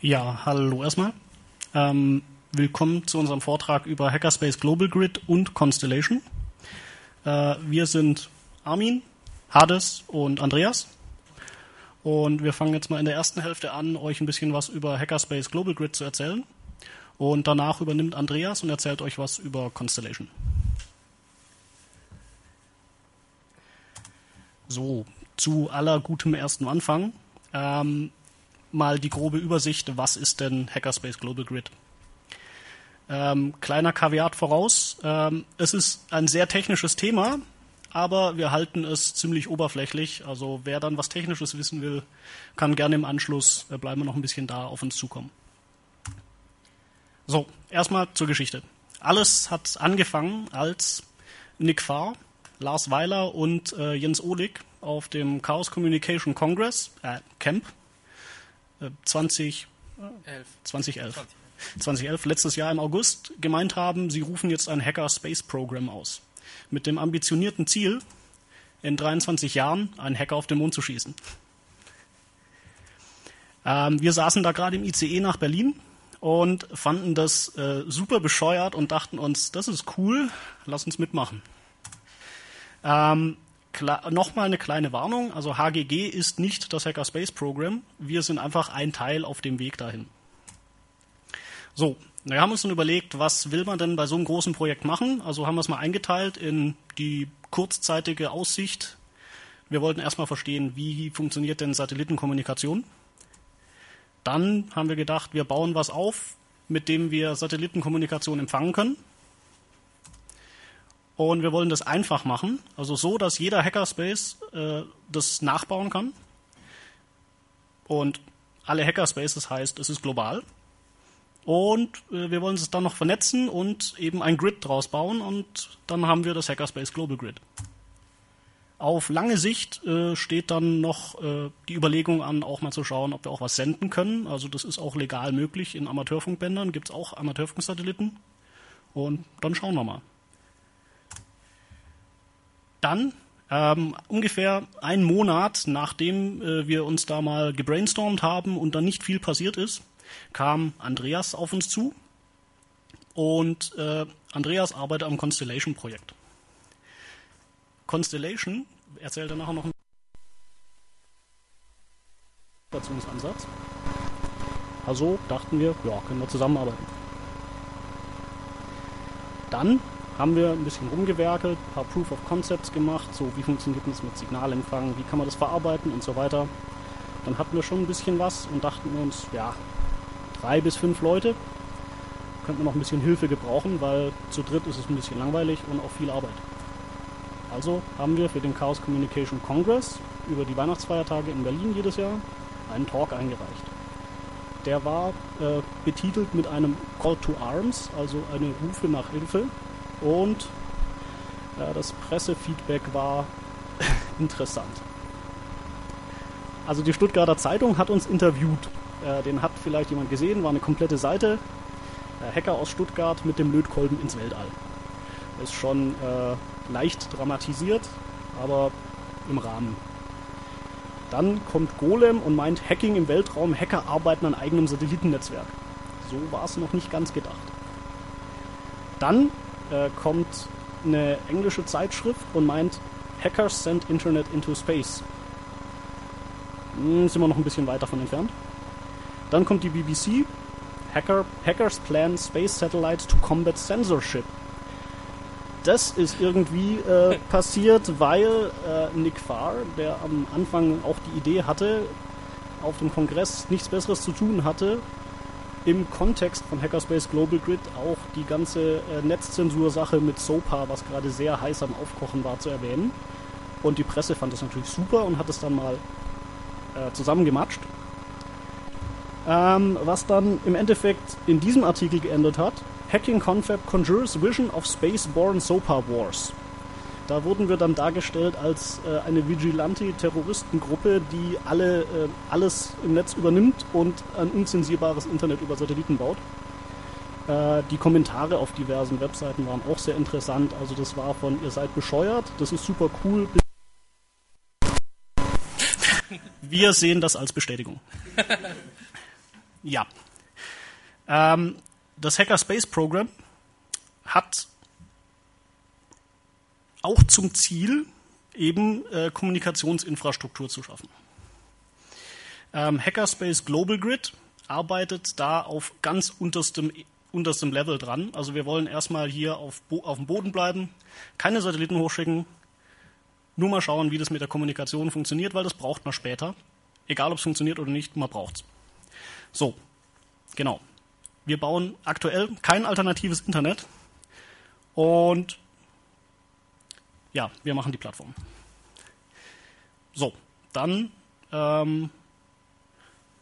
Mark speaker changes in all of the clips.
Speaker 1: Ja, hallo erstmal. Ähm, willkommen zu unserem Vortrag über Hackerspace Global Grid und Constellation. Äh, wir sind Armin, Hades und Andreas. Und wir fangen jetzt mal in der ersten Hälfte an, euch ein bisschen was über Hackerspace Global Grid zu erzählen. Und danach übernimmt Andreas und erzählt euch was über Constellation. So, zu aller gutem ersten Anfang. Ähm, mal die grobe Übersicht, was ist denn Hackerspace Global Grid? Ähm, kleiner Kaviat voraus, ähm, es ist ein sehr technisches Thema, aber wir halten es ziemlich oberflächlich. Also wer dann was Technisches wissen will, kann gerne im Anschluss, äh, bleiben wir noch ein bisschen da, auf uns zukommen. So, erstmal zur Geschichte. Alles hat angefangen, als Nick Farr, Lars Weiler und äh, Jens Ohlig auf dem Chaos Communication Congress, äh, Camp, 20, äh, 2011. 20. 2011, letztes Jahr im August, gemeint haben, sie rufen jetzt ein Hacker Space Program aus. Mit dem ambitionierten Ziel, in 23 Jahren einen Hacker auf den Mond zu schießen. Ähm, wir saßen da gerade im ICE nach Berlin und fanden das äh, super bescheuert und dachten uns, das ist cool, lass uns mitmachen. Ähm, Nochmal eine kleine Warnung, also HGG ist nicht das Hackerspace Program, wir sind einfach ein Teil auf dem Weg dahin. So, wir haben uns dann überlegt, was will man denn bei so einem großen Projekt machen? Also haben wir es mal eingeteilt in die kurzzeitige Aussicht. Wir wollten erstmal verstehen, wie funktioniert denn Satellitenkommunikation. Dann haben wir gedacht, wir bauen was auf, mit dem wir Satellitenkommunikation empfangen können. Und wir wollen das einfach machen, also so, dass jeder Hackerspace äh, das nachbauen kann. Und alle Hackerspaces heißt, es ist global. Und äh, wir wollen es dann noch vernetzen und eben ein Grid draus bauen und dann haben wir das Hackerspace Global Grid. Auf lange Sicht äh, steht dann noch äh, die Überlegung an, auch mal zu schauen, ob wir auch was senden können. Also das ist auch legal möglich. In Amateurfunkbändern gibt es auch Amateurfunksatelliten. Und dann schauen wir mal. Dann, ähm, ungefähr einen Monat nachdem äh, wir uns da mal gebrainstormt haben und dann nicht viel passiert ist, kam Andreas auf uns zu und äh, Andreas arbeitet am Constellation-Projekt. Constellation erzählt er nachher noch einen Ansatz. Also dachten wir, ja, können wir zusammenarbeiten. Dann haben wir ein bisschen rumgewerkelt, ein paar Proof of Concepts gemacht, so wie funktioniert das mit Signalempfang, wie kann man das verarbeiten und so weiter. Dann hatten wir schon ein bisschen was und dachten uns, ja, drei bis fünf Leute könnten noch ein bisschen Hilfe gebrauchen, weil zu dritt ist es ein bisschen langweilig und auch viel Arbeit. Also haben wir für den Chaos Communication Congress über die Weihnachtsfeiertage in Berlin jedes Jahr einen Talk eingereicht. Der war äh, betitelt mit einem Call to Arms, also eine Rufe nach Hilfe und ja, das Pressefeedback war interessant. Also die Stuttgarter Zeitung hat uns interviewt. Äh, den hat vielleicht jemand gesehen, war eine komplette Seite. Äh, Hacker aus Stuttgart mit dem Lötkolben ins Weltall. Ist schon äh, leicht dramatisiert, aber im Rahmen. Dann kommt Golem und meint Hacking im Weltraum, Hacker arbeiten an eigenem Satellitennetzwerk. So war es noch nicht ganz gedacht. Dann äh, kommt eine englische Zeitschrift und meint, Hackers send Internet into space. Hm, sind wir noch ein bisschen weit davon entfernt. Dann kommt die BBC. Hacker, Hackers plan space satellite to combat censorship. Das ist irgendwie äh, passiert, weil äh, Nick Farr, der am Anfang auch die Idee hatte, auf dem Kongress nichts Besseres zu tun hatte, im Kontext von Hackerspace Global Grid auch die ganze äh, Netzzensur-Sache mit SOPA, was gerade sehr heiß am Aufkochen war, zu erwähnen. Und die Presse fand das natürlich super und hat es dann mal äh, zusammengematscht. Ähm, was dann im Endeffekt in diesem Artikel geändert hat, Hacking Confab conjures vision of space-borne SOPA Wars. Da wurden wir dann dargestellt als äh, eine Vigilante-Terroristengruppe, die alle, äh, alles im Netz übernimmt und ein unzensierbares Internet über Satelliten baut. Äh, die Kommentare auf diversen Webseiten waren auch sehr interessant. Also das war von, ihr seid bescheuert, das ist super cool. Wir sehen das als Bestätigung. Ja. Ähm, das Hackerspace Program hat auch zum Ziel, eben äh, Kommunikationsinfrastruktur zu schaffen. Ähm, Hackerspace Global Grid arbeitet da auf ganz unterstem, unterstem Level dran. Also wir wollen erstmal hier auf, auf dem Boden bleiben, keine Satelliten hochschicken, nur mal schauen, wie das mit der Kommunikation funktioniert, weil das braucht man später. Egal, ob es funktioniert oder nicht, man braucht es. So, genau. Wir bauen aktuell kein alternatives Internet und ja, wir machen die Plattform. So, dann ähm,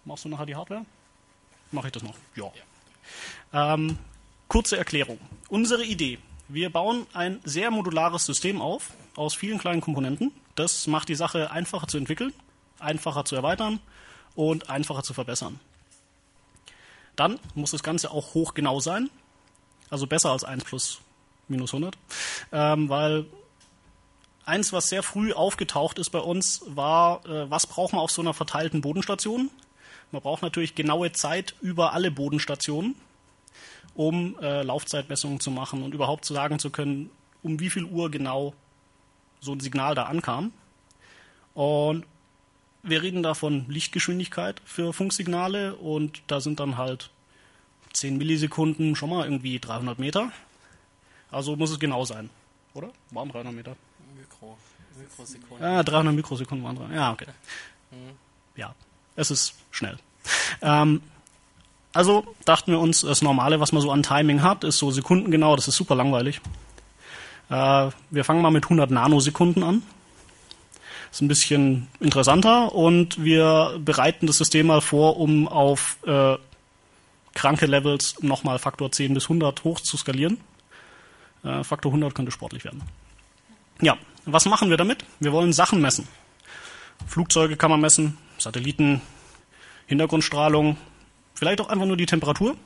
Speaker 1: machst du nachher die Hardware? Mache ich das noch? Ja. ja. Ähm, kurze Erklärung. Unsere Idee. Wir bauen ein sehr modulares System auf aus vielen kleinen Komponenten. Das macht die Sache einfacher zu entwickeln, einfacher zu erweitern und einfacher zu verbessern. Dann muss das Ganze auch hochgenau sein, also besser als 1 plus minus 100, ähm, weil eins, was sehr früh aufgetaucht ist bei uns, war, äh, was braucht man auf so einer verteilten Bodenstation? Man braucht natürlich genaue Zeit über alle Bodenstationen, um äh, Laufzeitmessungen zu machen und überhaupt zu sagen zu können, um wie viel Uhr genau so ein Signal da ankam. Und wir reden da von Lichtgeschwindigkeit für Funksignale und da sind dann halt 10 Millisekunden schon mal irgendwie 300 Meter. Also muss es genau sein, oder? Waren 300 Meter? Mikro, Mikrosekunden. Ja, 300 Mikrosekunden waren dran. Ja, okay. Mhm. Ja, es ist schnell. Ähm, also dachten wir uns, das Normale, was man so an Timing hat, ist so sekundengenau. Das ist super langweilig. Äh, wir fangen mal mit 100 Nanosekunden an. Das ist ein bisschen interessanter und wir bereiten das System mal vor, um auf äh, kranke Levels nochmal Faktor 10 bis 100 hoch zu skalieren. Äh, Faktor 100 könnte sportlich werden. Ja, was machen wir damit? Wir wollen Sachen messen. Flugzeuge kann man messen, Satelliten, Hintergrundstrahlung, vielleicht auch einfach nur die Temperatur.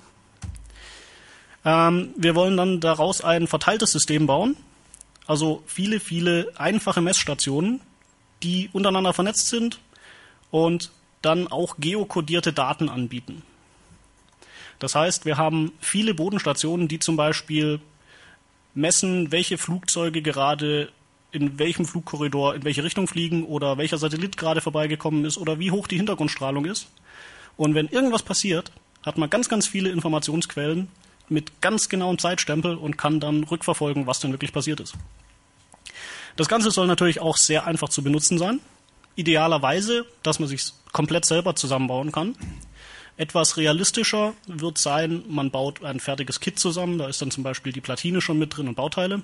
Speaker 1: Ähm, wir wollen dann daraus ein verteiltes System bauen, also viele, viele einfache Messstationen, die untereinander vernetzt sind und dann auch geokodierte Daten anbieten. Das heißt, wir haben viele Bodenstationen, die zum Beispiel messen, welche Flugzeuge gerade in welchem Flugkorridor in welche Richtung fliegen oder welcher Satellit gerade vorbeigekommen ist oder wie hoch die Hintergrundstrahlung ist. Und wenn irgendwas passiert, hat man ganz, ganz viele Informationsquellen mit ganz genauem Zeitstempel und kann dann rückverfolgen, was denn wirklich passiert ist. Das Ganze soll natürlich auch sehr einfach zu benutzen sein. Idealerweise, dass man sich komplett selber zusammenbauen kann. Etwas realistischer wird sein, man baut ein fertiges Kit zusammen, da ist dann zum Beispiel die Platine schon mit drin und Bauteile.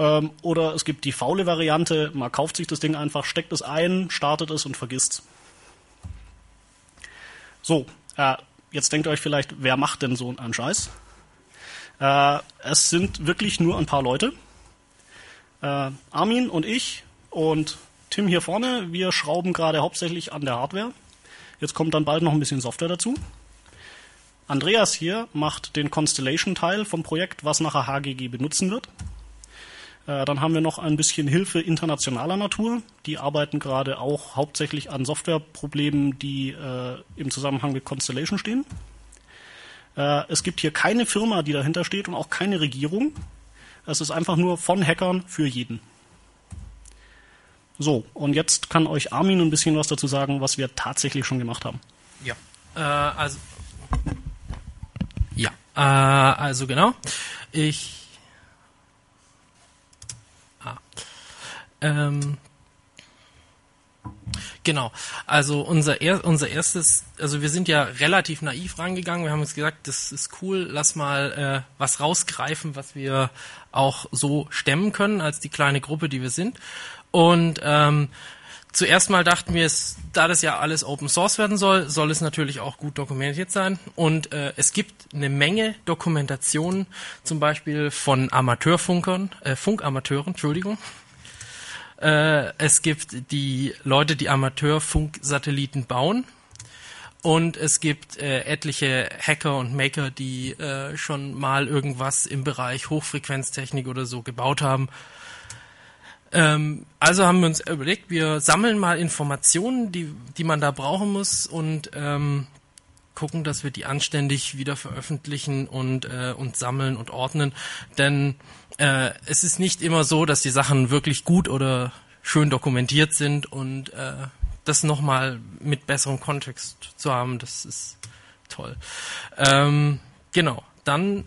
Speaker 1: Ähm, oder es gibt die faule Variante, man kauft sich das Ding einfach, steckt es ein, startet es und vergisst. So, äh, jetzt denkt ihr euch vielleicht, wer macht denn so einen Scheiß? Äh, es sind wirklich nur ein paar Leute, äh, Armin und ich und Tim hier vorne, wir schrauben gerade hauptsächlich an der Hardware. Jetzt kommt dann bald noch ein bisschen Software dazu. Andreas hier macht den Constellation-Teil vom Projekt, was nachher HGG benutzen wird. Äh, dann haben wir noch ein bisschen Hilfe internationaler Natur. Die arbeiten gerade auch hauptsächlich an Softwareproblemen, die äh, im Zusammenhang mit Constellation stehen. Äh, es gibt hier keine Firma, die dahinter steht und auch keine Regierung. Es ist einfach nur von Hackern für jeden. So, und jetzt kann euch Armin ein bisschen was dazu sagen, was wir tatsächlich schon gemacht haben.
Speaker 2: Ja, äh, also ja, also genau. Ich ähm, Genau. Also unser, er, unser erstes, also wir sind ja relativ naiv rangegangen. Wir haben uns gesagt, das ist cool, lass mal äh, was rausgreifen, was wir auch so stemmen können als die kleine Gruppe, die wir sind. Und ähm, zuerst mal dachten wir, es, da das ja alles Open Source werden soll, soll es natürlich auch gut dokumentiert sein. Und äh, es gibt eine Menge Dokumentationen, zum Beispiel von Amateurfunkern, äh, Funkamateuren, Entschuldigung, äh, es gibt die Leute, die Amateurfunksatelliten bauen. Und es gibt äh, etliche Hacker und Maker, die äh, schon mal irgendwas im Bereich Hochfrequenztechnik oder so gebaut haben. Ähm, also haben wir uns überlegt, wir sammeln mal Informationen, die, die man da brauchen muss und ähm, gucken, dass wir die anständig wieder veröffentlichen und, äh, und sammeln und ordnen. Denn äh, es ist nicht immer so, dass die Sachen wirklich gut oder schön dokumentiert sind und äh, das nochmal mit besserem Kontext zu haben, das ist toll. Ähm, genau, dann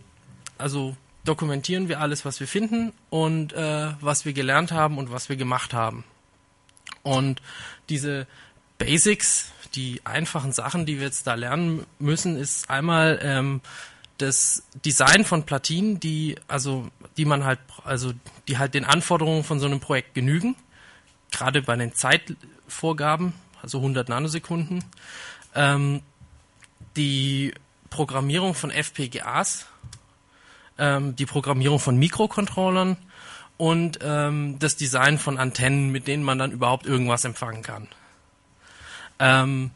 Speaker 2: also dokumentieren wir alles, was wir finden und äh, was wir gelernt haben und was wir gemacht haben. Und diese Basics, die einfachen Sachen, die wir jetzt da lernen müssen, ist einmal ähm, das Design von Platinen, die also die man halt also die halt den Anforderungen von so einem Projekt genügen, gerade bei den Zeitvorgaben, also 100 Nanosekunden. Ähm, die Programmierung von FPGAs, ähm, die Programmierung von Mikrocontrollern und ähm, das Design von Antennen, mit denen man dann überhaupt irgendwas empfangen kann. Ähm,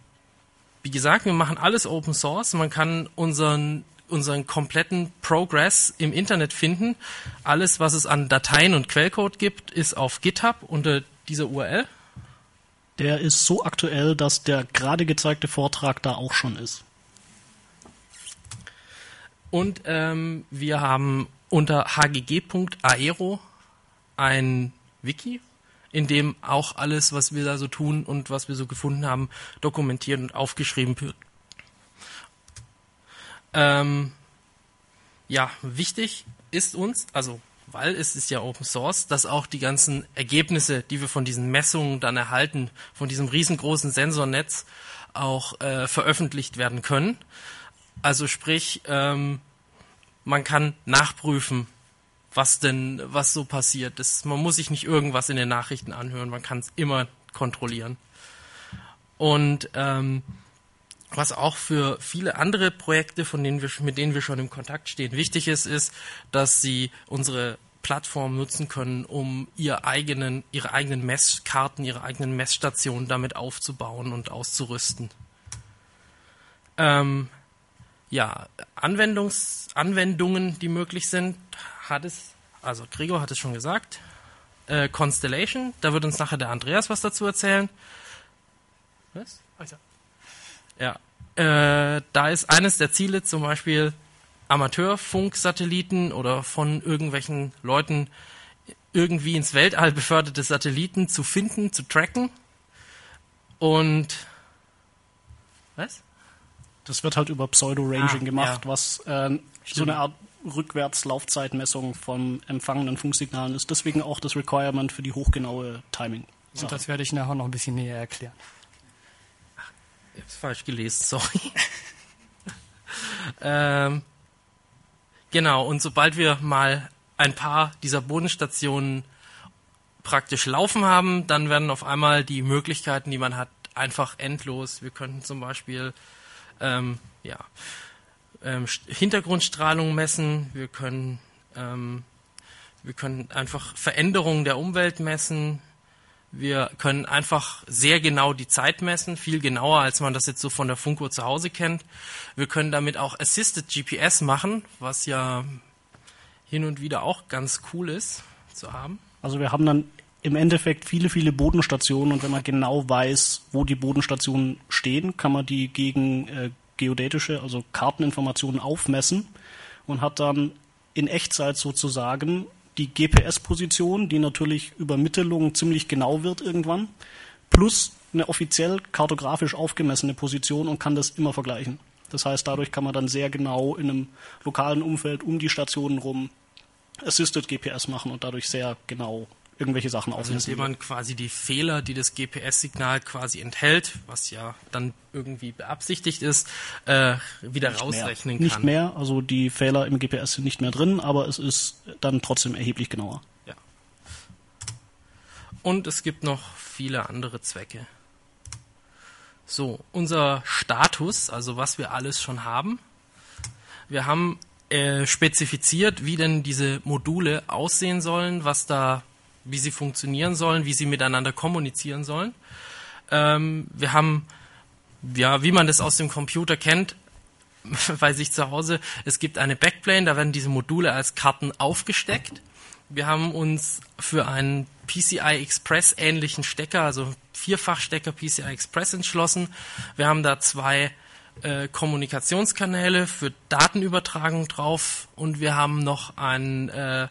Speaker 2: wie gesagt, wir machen alles Open Source. Man kann unseren unseren kompletten Progress im Internet finden. Alles, was es an Dateien und Quellcode gibt, ist auf GitHub unter dieser URL.
Speaker 1: Der ist so aktuell, dass der gerade gezeigte Vortrag da auch schon ist.
Speaker 2: Und ähm, wir haben unter hgg.aero ein Wiki, in dem auch alles, was wir da so tun und was wir so gefunden haben, dokumentiert und aufgeschrieben wird. Ähm, ja, wichtig ist uns, also weil es ist ja Open Source, dass auch die ganzen Ergebnisse, die wir von diesen Messungen dann erhalten, von diesem riesengroßen Sensornetz auch äh, veröffentlicht werden können. Also sprich, ähm, man kann nachprüfen, was denn, was so passiert. Das, man muss sich nicht irgendwas in den Nachrichten anhören, man kann es immer kontrollieren. Und ähm, was auch für viele andere Projekte, von denen wir, mit denen wir schon im Kontakt stehen, wichtig ist, ist, dass sie unsere Plattform nutzen können, um ihr eigenen, ihre eigenen Messkarten, ihre eigenen Messstationen damit aufzubauen und auszurüsten. Ähm, ja, Anwendungs Anwendungen, die möglich sind, hat es, also Gregor hat es schon gesagt. Äh, Constellation, da wird uns nachher der Andreas was dazu erzählen. Was? Weiter. Ja, äh, da ist eines der Ziele zum Beispiel Amateurfunksatelliten oder von irgendwelchen Leuten irgendwie ins Weltall beförderte Satelliten zu finden, zu tracken. Und was?
Speaker 1: Das wird halt über Pseudo-Ranging ah, gemacht, ja. was äh, so eine Art Rückwärtslaufzeitmessung von empfangenen Funksignalen ist. Deswegen auch das Requirement für die hochgenaue Timing.
Speaker 3: Und das werde ich nachher noch ein bisschen näher erklären.
Speaker 2: Ach, ich habe es falsch gelesen, sorry. ähm, genau, und sobald wir mal ein paar dieser Bodenstationen praktisch laufen haben, dann werden auf einmal die Möglichkeiten, die man hat, einfach endlos. Wir könnten zum Beispiel ähm, ja, ähm, Hintergrundstrahlung messen, wir können, ähm, wir können einfach Veränderungen der Umwelt messen, wir können einfach sehr genau die Zeit messen, viel genauer, als man das jetzt so von der Funko zu Hause kennt. Wir können damit auch Assisted GPS machen, was ja hin und wieder auch ganz cool ist zu haben.
Speaker 1: Also wir haben dann im Endeffekt viele, viele Bodenstationen und wenn man genau weiß, wo die Bodenstationen stehen, kann man die gegen äh, geodätische, also Karteninformationen aufmessen und hat dann in Echtzeit sozusagen die GPS-Position, die natürlich über Mittelung ziemlich genau wird irgendwann, plus eine offiziell kartografisch aufgemessene Position und kann das immer vergleichen. Das heißt, dadurch kann man dann sehr genau in einem lokalen Umfeld um die Stationen rum Assisted GPS machen und dadurch sehr genau irgendwelche Sachen
Speaker 2: also Indem man quasi die Fehler, die das GPS-Signal quasi enthält, was ja dann irgendwie beabsichtigt ist, äh, wieder nicht rausrechnen
Speaker 1: mehr. kann. Nicht mehr, also die Fehler im GPS sind nicht mehr drin, aber es ist dann trotzdem erheblich genauer.
Speaker 2: Ja. Und es gibt noch viele andere Zwecke. So, unser Status, also was wir alles schon haben. Wir haben äh, spezifiziert, wie denn diese Module aussehen sollen, was da wie sie funktionieren sollen, wie sie miteinander kommunizieren sollen. Ähm, wir haben, ja, wie man das aus dem Computer kennt, weiß ich zu Hause, es gibt eine Backplane, da werden diese Module als Karten aufgesteckt. Wir haben uns für einen PCI Express ähnlichen Stecker, also Vierfachstecker PCI Express entschlossen. Wir haben da zwei äh, Kommunikationskanäle für Datenübertragung drauf und wir haben noch einen, äh,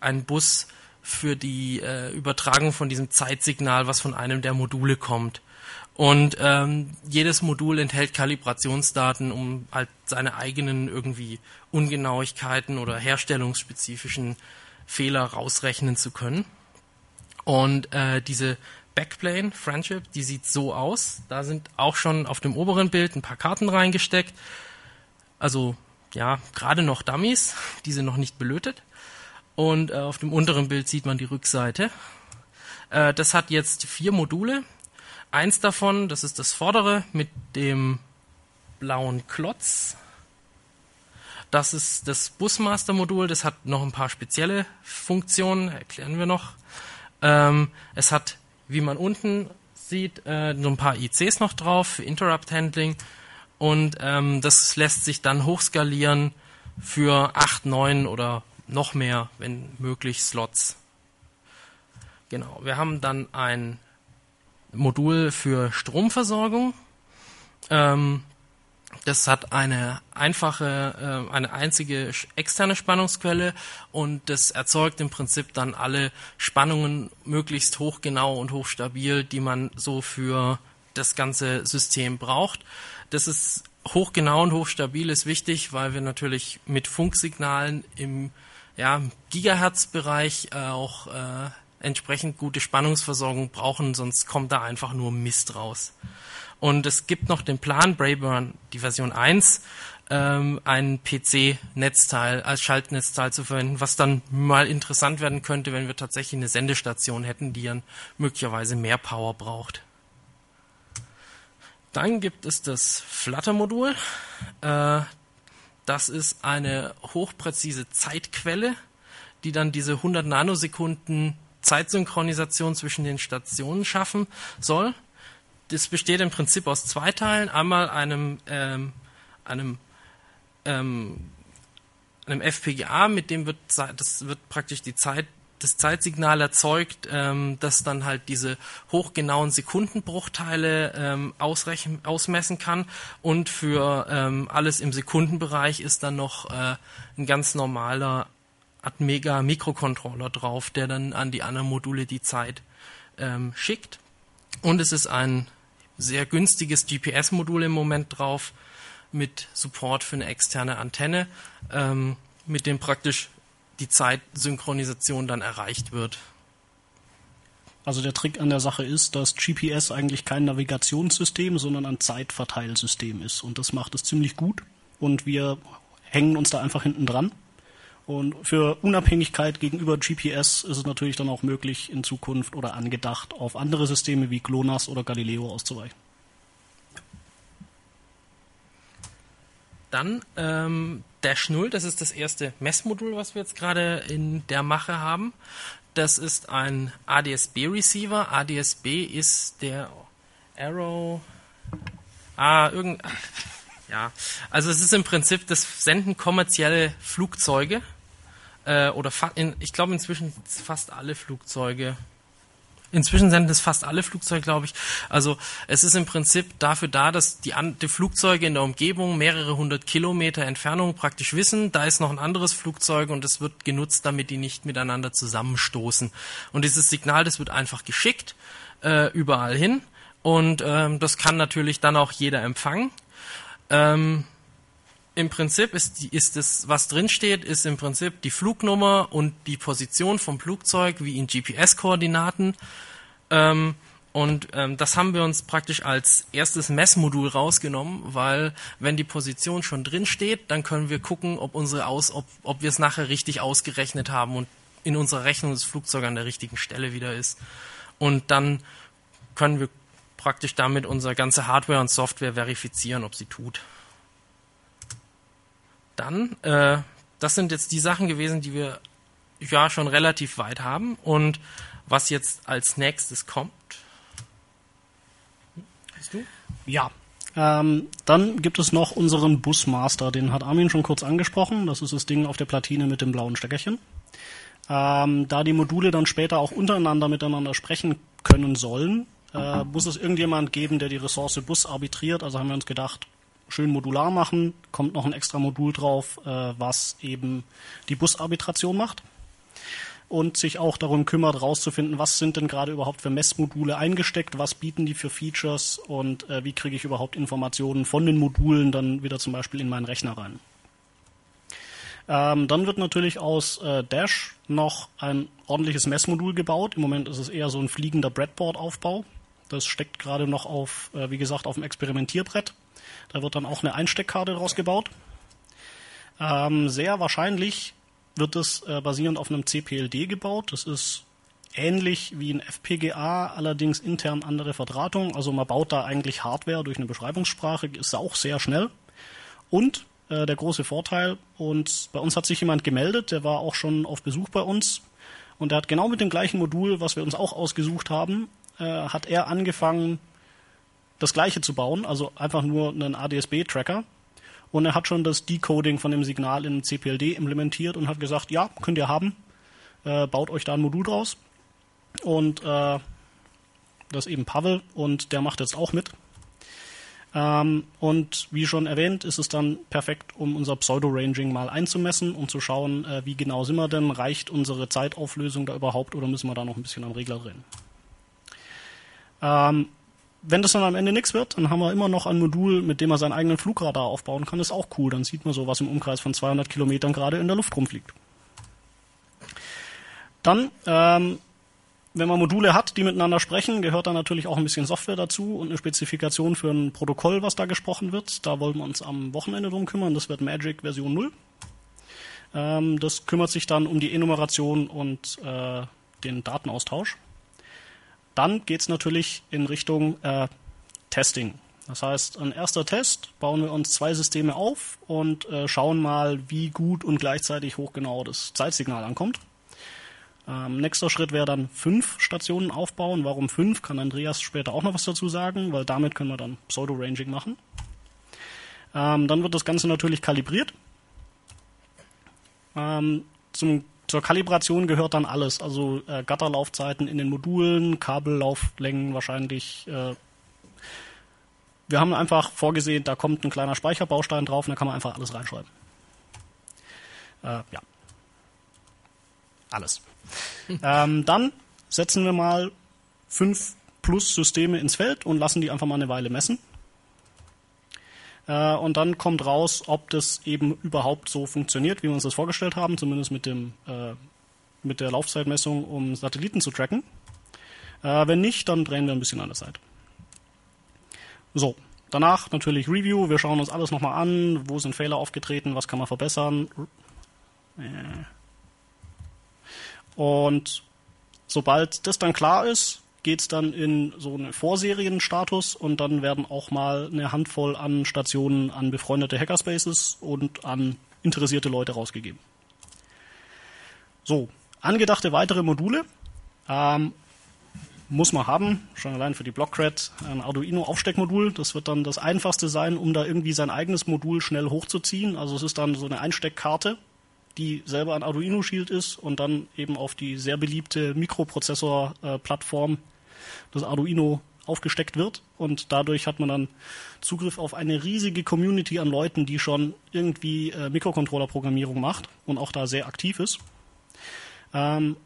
Speaker 2: einen Bus für die äh, Übertragung von diesem Zeitsignal, was von einem der Module kommt. Und ähm, jedes Modul enthält Kalibrationsdaten, um halt seine eigenen irgendwie Ungenauigkeiten oder herstellungsspezifischen Fehler rausrechnen zu können. Und äh, diese Backplane Friendship, die sieht so aus. Da sind auch schon auf dem oberen Bild ein paar Karten reingesteckt. Also ja, gerade noch Dummies, die sind noch nicht belötet. Und äh, auf dem unteren Bild sieht man die Rückseite. Äh, das hat jetzt vier Module. Eins davon, das ist das vordere mit dem blauen Klotz. Das ist das Busmaster-Modul, das hat noch ein paar spezielle Funktionen, erklären wir noch. Ähm, es hat, wie man unten sieht, äh, so ein paar ICs noch drauf für Interrupt Handling und ähm, das lässt sich dann hochskalieren für 8, 9 oder noch mehr, wenn möglich, Slots. Genau, wir haben dann ein Modul für Stromversorgung. Ähm, das hat eine einfache, äh, eine einzige externe Spannungsquelle und das erzeugt im Prinzip dann alle Spannungen möglichst hochgenau und hochstabil, die man so für das ganze System braucht. Das ist hochgenau und hochstabil ist wichtig, weil wir natürlich mit Funksignalen im ja, Gigahertz-Bereich äh, auch äh, entsprechend gute Spannungsversorgung brauchen, sonst kommt da einfach nur Mist raus. Und es gibt noch den Plan, Brayburn, die Version 1, ähm, ein PC-Netzteil als Schaltnetzteil zu verwenden, was dann mal interessant werden könnte, wenn wir tatsächlich eine Sendestation hätten, die dann möglicherweise mehr Power braucht. Dann gibt es das Flutter-Modul. Äh, das ist eine hochpräzise Zeitquelle, die dann diese 100 Nanosekunden Zeitsynchronisation zwischen den Stationen schaffen soll. Das besteht im Prinzip aus zwei Teilen. Einmal einem, ähm, einem, ähm, einem FPGA, mit dem wird, das wird praktisch die Zeit, das Zeitsignal erzeugt, ähm, das dann halt diese hochgenauen Sekundenbruchteile ähm, ausrechnen, ausmessen kann. Und für ähm, alles im Sekundenbereich ist dann noch äh, ein ganz normaler Atmega Mikrocontroller drauf, der dann an die anderen Module die Zeit ähm, schickt. Und es ist ein sehr günstiges GPS-Modul im Moment drauf mit Support für eine externe Antenne, ähm, mit dem praktisch die Zeitsynchronisation dann erreicht wird.
Speaker 1: Also der Trick an der Sache ist, dass GPS eigentlich kein Navigationssystem, sondern ein Zeitverteilsystem ist. Und das macht es ziemlich gut. Und wir hängen uns da einfach hinten dran und für Unabhängigkeit gegenüber GPS ist es natürlich dann auch möglich, in Zukunft oder angedacht, auf andere Systeme wie GLONASS oder Galileo auszuweichen.
Speaker 2: Dann ähm, Dash 0, das ist das erste Messmodul, was wir jetzt gerade in der Mache haben. Das ist ein ADSB-Receiver. ADSB ist der Arrow. Ah, irgend. Ja, also es ist im Prinzip das Senden kommerzielle Flugzeuge äh, oder in, ich glaube inzwischen fast alle Flugzeuge. Inzwischen sind es fast alle Flugzeuge, glaube ich. Also es ist im Prinzip dafür da, dass die, die, Flugzeuge in der Umgebung mehrere hundert Kilometer Entfernung praktisch wissen, da ist noch ein anderes Flugzeug und es wird genutzt, damit die nicht miteinander zusammenstoßen. Und dieses Signal, das wird einfach geschickt äh, überall hin und ähm, das kann natürlich dann auch jeder empfangen. Ähm, im Prinzip ist, die, ist das, was drinsteht, ist im Prinzip die Flugnummer und die Position vom Flugzeug wie in GPS-Koordinaten. Ähm, und ähm, das haben wir uns praktisch als erstes Messmodul rausgenommen, weil wenn die Position schon drin steht, dann können wir gucken, ob unsere Aus, ob, ob wir es nachher richtig ausgerechnet haben und in unserer Rechnung das Flugzeug an der richtigen Stelle wieder ist. Und dann können wir praktisch damit unsere ganze Hardware und Software verifizieren, ob sie tut dann, äh, das sind jetzt die Sachen gewesen, die wir ja schon relativ weit haben. Und was jetzt als nächstes kommt.
Speaker 1: Weißt du? Ja. Ähm, dann gibt es noch unseren Busmaster, den hat Armin schon kurz angesprochen. Das ist das Ding auf der Platine mit dem blauen Steckerchen. Ähm, da die Module dann später auch untereinander miteinander sprechen können sollen, äh, muss es irgendjemand geben, der die Ressource Bus arbitriert. Also haben wir uns gedacht, schön modular machen, kommt noch ein extra Modul drauf, äh, was eben die Busarbitration macht und sich auch darum kümmert, herauszufinden, was sind denn gerade überhaupt für Messmodule eingesteckt, was bieten die für Features und äh, wie kriege ich überhaupt Informationen von den Modulen dann wieder zum Beispiel in meinen Rechner rein. Ähm, dann wird natürlich aus äh, Dash noch ein ordentliches Messmodul gebaut. Im Moment ist es eher so ein fliegender Breadboard-Aufbau. Das steckt gerade noch auf, äh, wie gesagt, auf dem Experimentierbrett. Da wird dann auch eine Einsteckkarte rausgebaut. Ähm, sehr wahrscheinlich wird es äh, basierend auf einem CPLD gebaut. Das ist ähnlich wie ein FPGA, allerdings intern andere Verdrahtung. Also man baut da eigentlich Hardware durch eine Beschreibungssprache, ist auch sehr schnell. Und äh, der große Vorteil, und bei uns hat sich jemand gemeldet, der war auch schon auf Besuch bei uns. Und der hat genau mit dem gleichen Modul, was wir uns auch ausgesucht haben, äh, hat er angefangen, das gleiche zu bauen, also einfach nur einen ADSB-Tracker und er hat schon das Decoding von dem Signal in CPLD implementiert und hat gesagt, ja, könnt ihr haben, äh, baut euch da ein Modul draus. Und äh, das ist eben Pavel und der macht jetzt auch mit. Ähm, und wie schon erwähnt, ist es dann perfekt, um unser Pseudo-Ranging mal einzumessen und zu schauen, äh, wie genau sind wir denn, reicht unsere Zeitauflösung da überhaupt oder müssen wir da noch ein bisschen am Regler drehen. Ähm, wenn das dann am Ende nichts wird, dann haben wir immer noch ein Modul, mit dem man seinen eigenen Flugradar aufbauen kann. Das ist auch cool. Dann sieht man so, was im Umkreis von 200 Kilometern gerade in der Luft rumfliegt. Dann, ähm, wenn man Module hat, die miteinander sprechen, gehört dann natürlich auch ein bisschen Software dazu und eine Spezifikation für ein Protokoll, was da gesprochen wird. Da wollen wir uns am Wochenende drum kümmern. Das wird Magic Version 0. Ähm, das kümmert sich dann um die Enumeration und äh, den Datenaustausch. Dann geht es natürlich in Richtung äh, Testing. Das heißt, ein erster Test, bauen wir uns zwei Systeme auf und äh, schauen mal, wie gut und gleichzeitig hochgenau das Zeitsignal ankommt. Ähm, nächster Schritt wäre dann fünf Stationen aufbauen. Warum fünf? Kann Andreas später auch noch was dazu sagen, weil damit können wir dann Pseudo-Ranging machen. Ähm, dann wird das Ganze natürlich kalibriert. Ähm, zum zur Kalibration gehört dann alles, also äh, Gatterlaufzeiten in den Modulen, Kabellauflängen wahrscheinlich. Äh, wir haben einfach vorgesehen, da kommt ein kleiner Speicherbaustein drauf und da kann man einfach alles reinschreiben. Äh, ja. Alles. ähm, dann setzen wir mal fünf plus Systeme ins Feld und lassen die einfach mal eine Weile messen. Äh, und dann kommt raus, ob das eben überhaupt so funktioniert, wie wir uns das vorgestellt haben, zumindest mit, dem, äh, mit der Laufzeitmessung, um Satelliten zu tracken. Äh, wenn nicht, dann drehen wir ein bisschen an der Seite. So, danach natürlich Review. Wir schauen uns alles nochmal an. Wo sind Fehler aufgetreten? Was kann man verbessern? Und sobald das dann klar ist, geht es dann in so einen Vorserienstatus und dann werden auch mal eine Handvoll an Stationen an befreundete Hackerspaces und an interessierte Leute rausgegeben. So, angedachte weitere Module ähm, muss man haben, schon allein für die Blockcred, ein Arduino-Aufsteckmodul. Das wird dann das einfachste sein, um da irgendwie sein eigenes Modul schnell hochzuziehen. Also es ist dann so eine Einsteckkarte, die selber ein Arduino Shield ist und dann eben auf die sehr beliebte Mikroprozessor-Plattform das Arduino aufgesteckt wird und dadurch hat man dann Zugriff auf eine riesige Community an Leuten, die schon irgendwie äh, Mikrocontroller-Programmierung macht und auch da sehr aktiv ist. Ähm,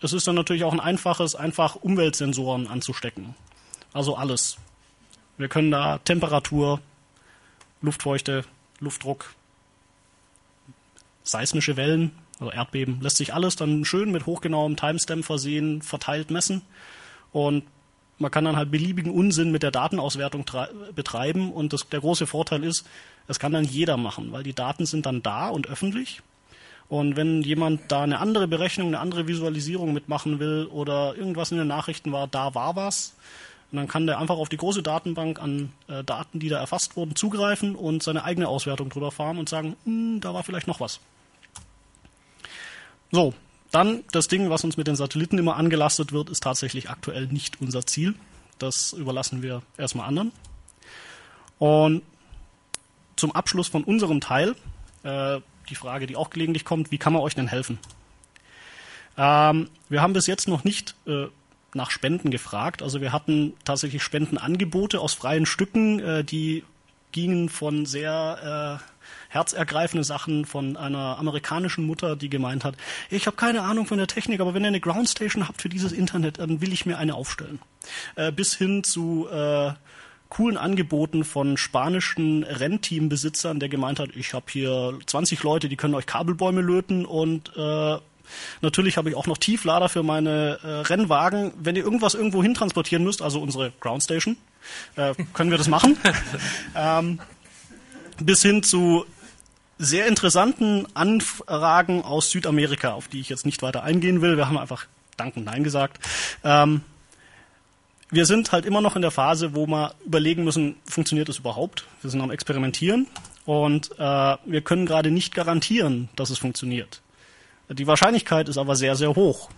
Speaker 1: es ist dann natürlich auch ein einfaches, einfach Umweltsensoren anzustecken. Also alles. Wir können da Temperatur, Luftfeuchte, Luftdruck, seismische Wellen, also Erdbeben, lässt sich alles dann schön mit hochgenauem Timestamp versehen, verteilt messen und man kann dann halt beliebigen Unsinn mit der Datenauswertung betreiben. Und das, der große Vorteil ist, das kann dann jeder machen, weil die Daten sind dann da und öffentlich. Und wenn jemand da eine andere Berechnung, eine andere Visualisierung mitmachen will oder irgendwas in den Nachrichten war, da war was, dann kann der einfach auf die große Datenbank an äh, Daten, die da erfasst wurden, zugreifen und seine eigene Auswertung drüber fahren und sagen, hm, da war vielleicht noch was. So, dann das Ding, was uns mit den Satelliten immer angelastet wird, ist tatsächlich aktuell nicht unser Ziel. Das überlassen wir erstmal anderen. Und zum Abschluss von unserem Teil äh, die Frage, die auch gelegentlich kommt, wie kann man euch denn helfen? Ähm, wir haben bis jetzt noch nicht äh, nach Spenden gefragt. Also wir hatten tatsächlich Spendenangebote aus freien Stücken, äh, die gingen von sehr äh, herzergreifende Sachen von einer amerikanischen Mutter, die gemeint hat, ich habe keine Ahnung von der Technik, aber wenn ihr eine Groundstation habt für dieses Internet, dann will ich mir eine aufstellen. Äh, bis hin zu äh, coolen Angeboten von spanischen Rennteambesitzern, der gemeint hat, ich habe hier 20 Leute, die können euch Kabelbäume löten und äh, Natürlich habe ich auch noch Tieflader für meine äh, Rennwagen. Wenn ihr irgendwas irgendwo hin transportieren müsst, also unsere Groundstation, äh, können wir das machen. ähm, bis hin zu sehr interessanten Anfragen aus Südamerika, auf die ich jetzt nicht weiter eingehen will. Wir haben einfach Danken Nein gesagt. Ähm, wir sind halt immer noch in der Phase, wo wir überlegen müssen, funktioniert das überhaupt? Wir sind am Experimentieren und äh, wir können gerade nicht garantieren, dass es funktioniert. Die Wahrscheinlichkeit ist aber sehr, sehr hoch.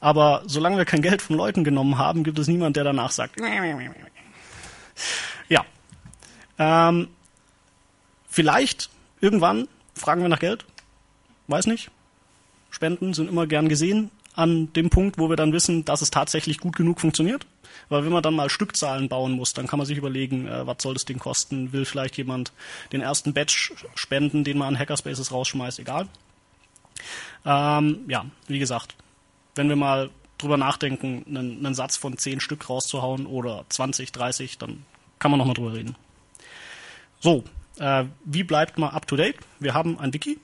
Speaker 1: Aber solange wir kein Geld von Leuten genommen haben, gibt es niemand, der danach sagt. Ja. Ähm, vielleicht irgendwann fragen wir nach Geld. Weiß nicht. Spenden sind immer gern gesehen an dem Punkt, wo wir dann wissen, dass es tatsächlich gut genug funktioniert. Weil wenn man dann mal Stückzahlen bauen muss, dann kann man sich überlegen, äh, was soll das Ding kosten? Will vielleicht jemand den ersten Batch spenden, den man an Hackerspaces rausschmeißt? Egal. Ähm, ja, wie gesagt, wenn wir mal drüber nachdenken, einen, einen Satz von 10 Stück rauszuhauen oder 20, 30, dann kann man noch mal drüber reden. So, äh, wie bleibt man up to date? Wir haben ein Wiki.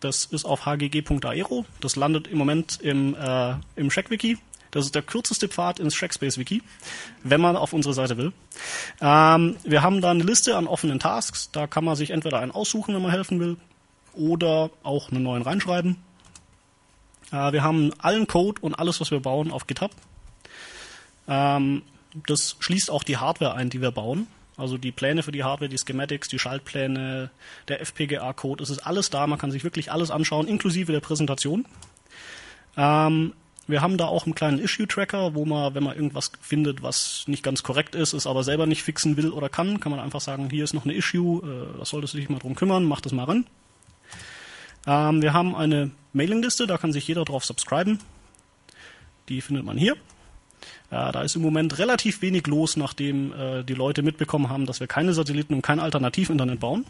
Speaker 1: Das ist auf hgg.aero. Das landet im Moment im, äh, im Shack-Wiki. Das ist der kürzeste Pfad ins Shackspace-Wiki, wenn man auf unsere Seite will. Ähm, wir haben da eine Liste an offenen Tasks. Da kann man sich entweder einen aussuchen, wenn man helfen will, oder auch einen neuen reinschreiben. Äh, wir haben allen Code und alles, was wir bauen, auf GitHub. Ähm, das schließt auch die Hardware ein, die wir bauen. Also die Pläne für die Hardware, die Schematics, die Schaltpläne, der FPGA-Code, es ist alles da. Man kann sich wirklich alles anschauen, inklusive der Präsentation. Ähm, wir haben da auch einen kleinen Issue-Tracker, wo man, wenn man irgendwas findet, was nicht ganz korrekt ist, es aber selber nicht fixen will oder kann, kann man einfach sagen, hier ist noch eine Issue, äh, da solltest du dich mal drum kümmern, mach das mal ran. Ähm, wir haben eine Mailingliste, da kann sich jeder drauf subscriben. Die findet man hier. Äh, da ist im Moment relativ wenig los, nachdem äh, die Leute mitbekommen haben, dass wir keine Satelliten und kein Alternativinternet bauen.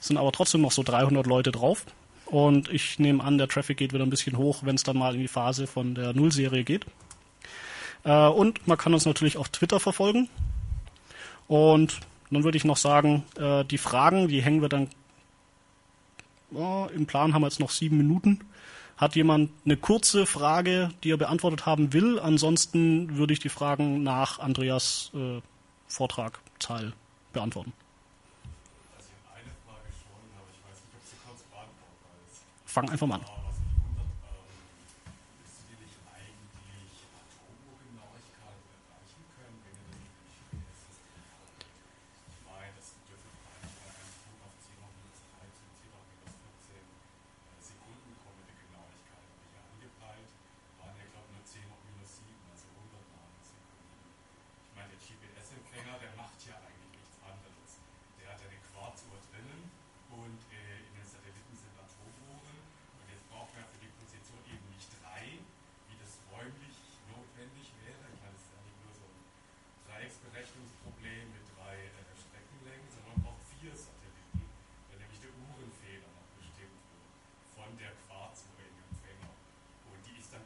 Speaker 1: Es sind aber trotzdem noch so 300 Leute drauf. Und ich nehme an, der Traffic geht wieder ein bisschen hoch, wenn es dann mal in die Phase von der Nullserie geht. Äh, und man kann uns natürlich auf Twitter verfolgen. Und dann würde ich noch sagen, äh, die Fragen, die hängen wir dann. Oh, Im Plan haben wir jetzt noch sieben Minuten. Hat jemand eine kurze Frage, die er beantwortet haben will? Ansonsten würde ich die Fragen nach Andreas äh, Vortrag Teil beantworten. fang einfach mal an.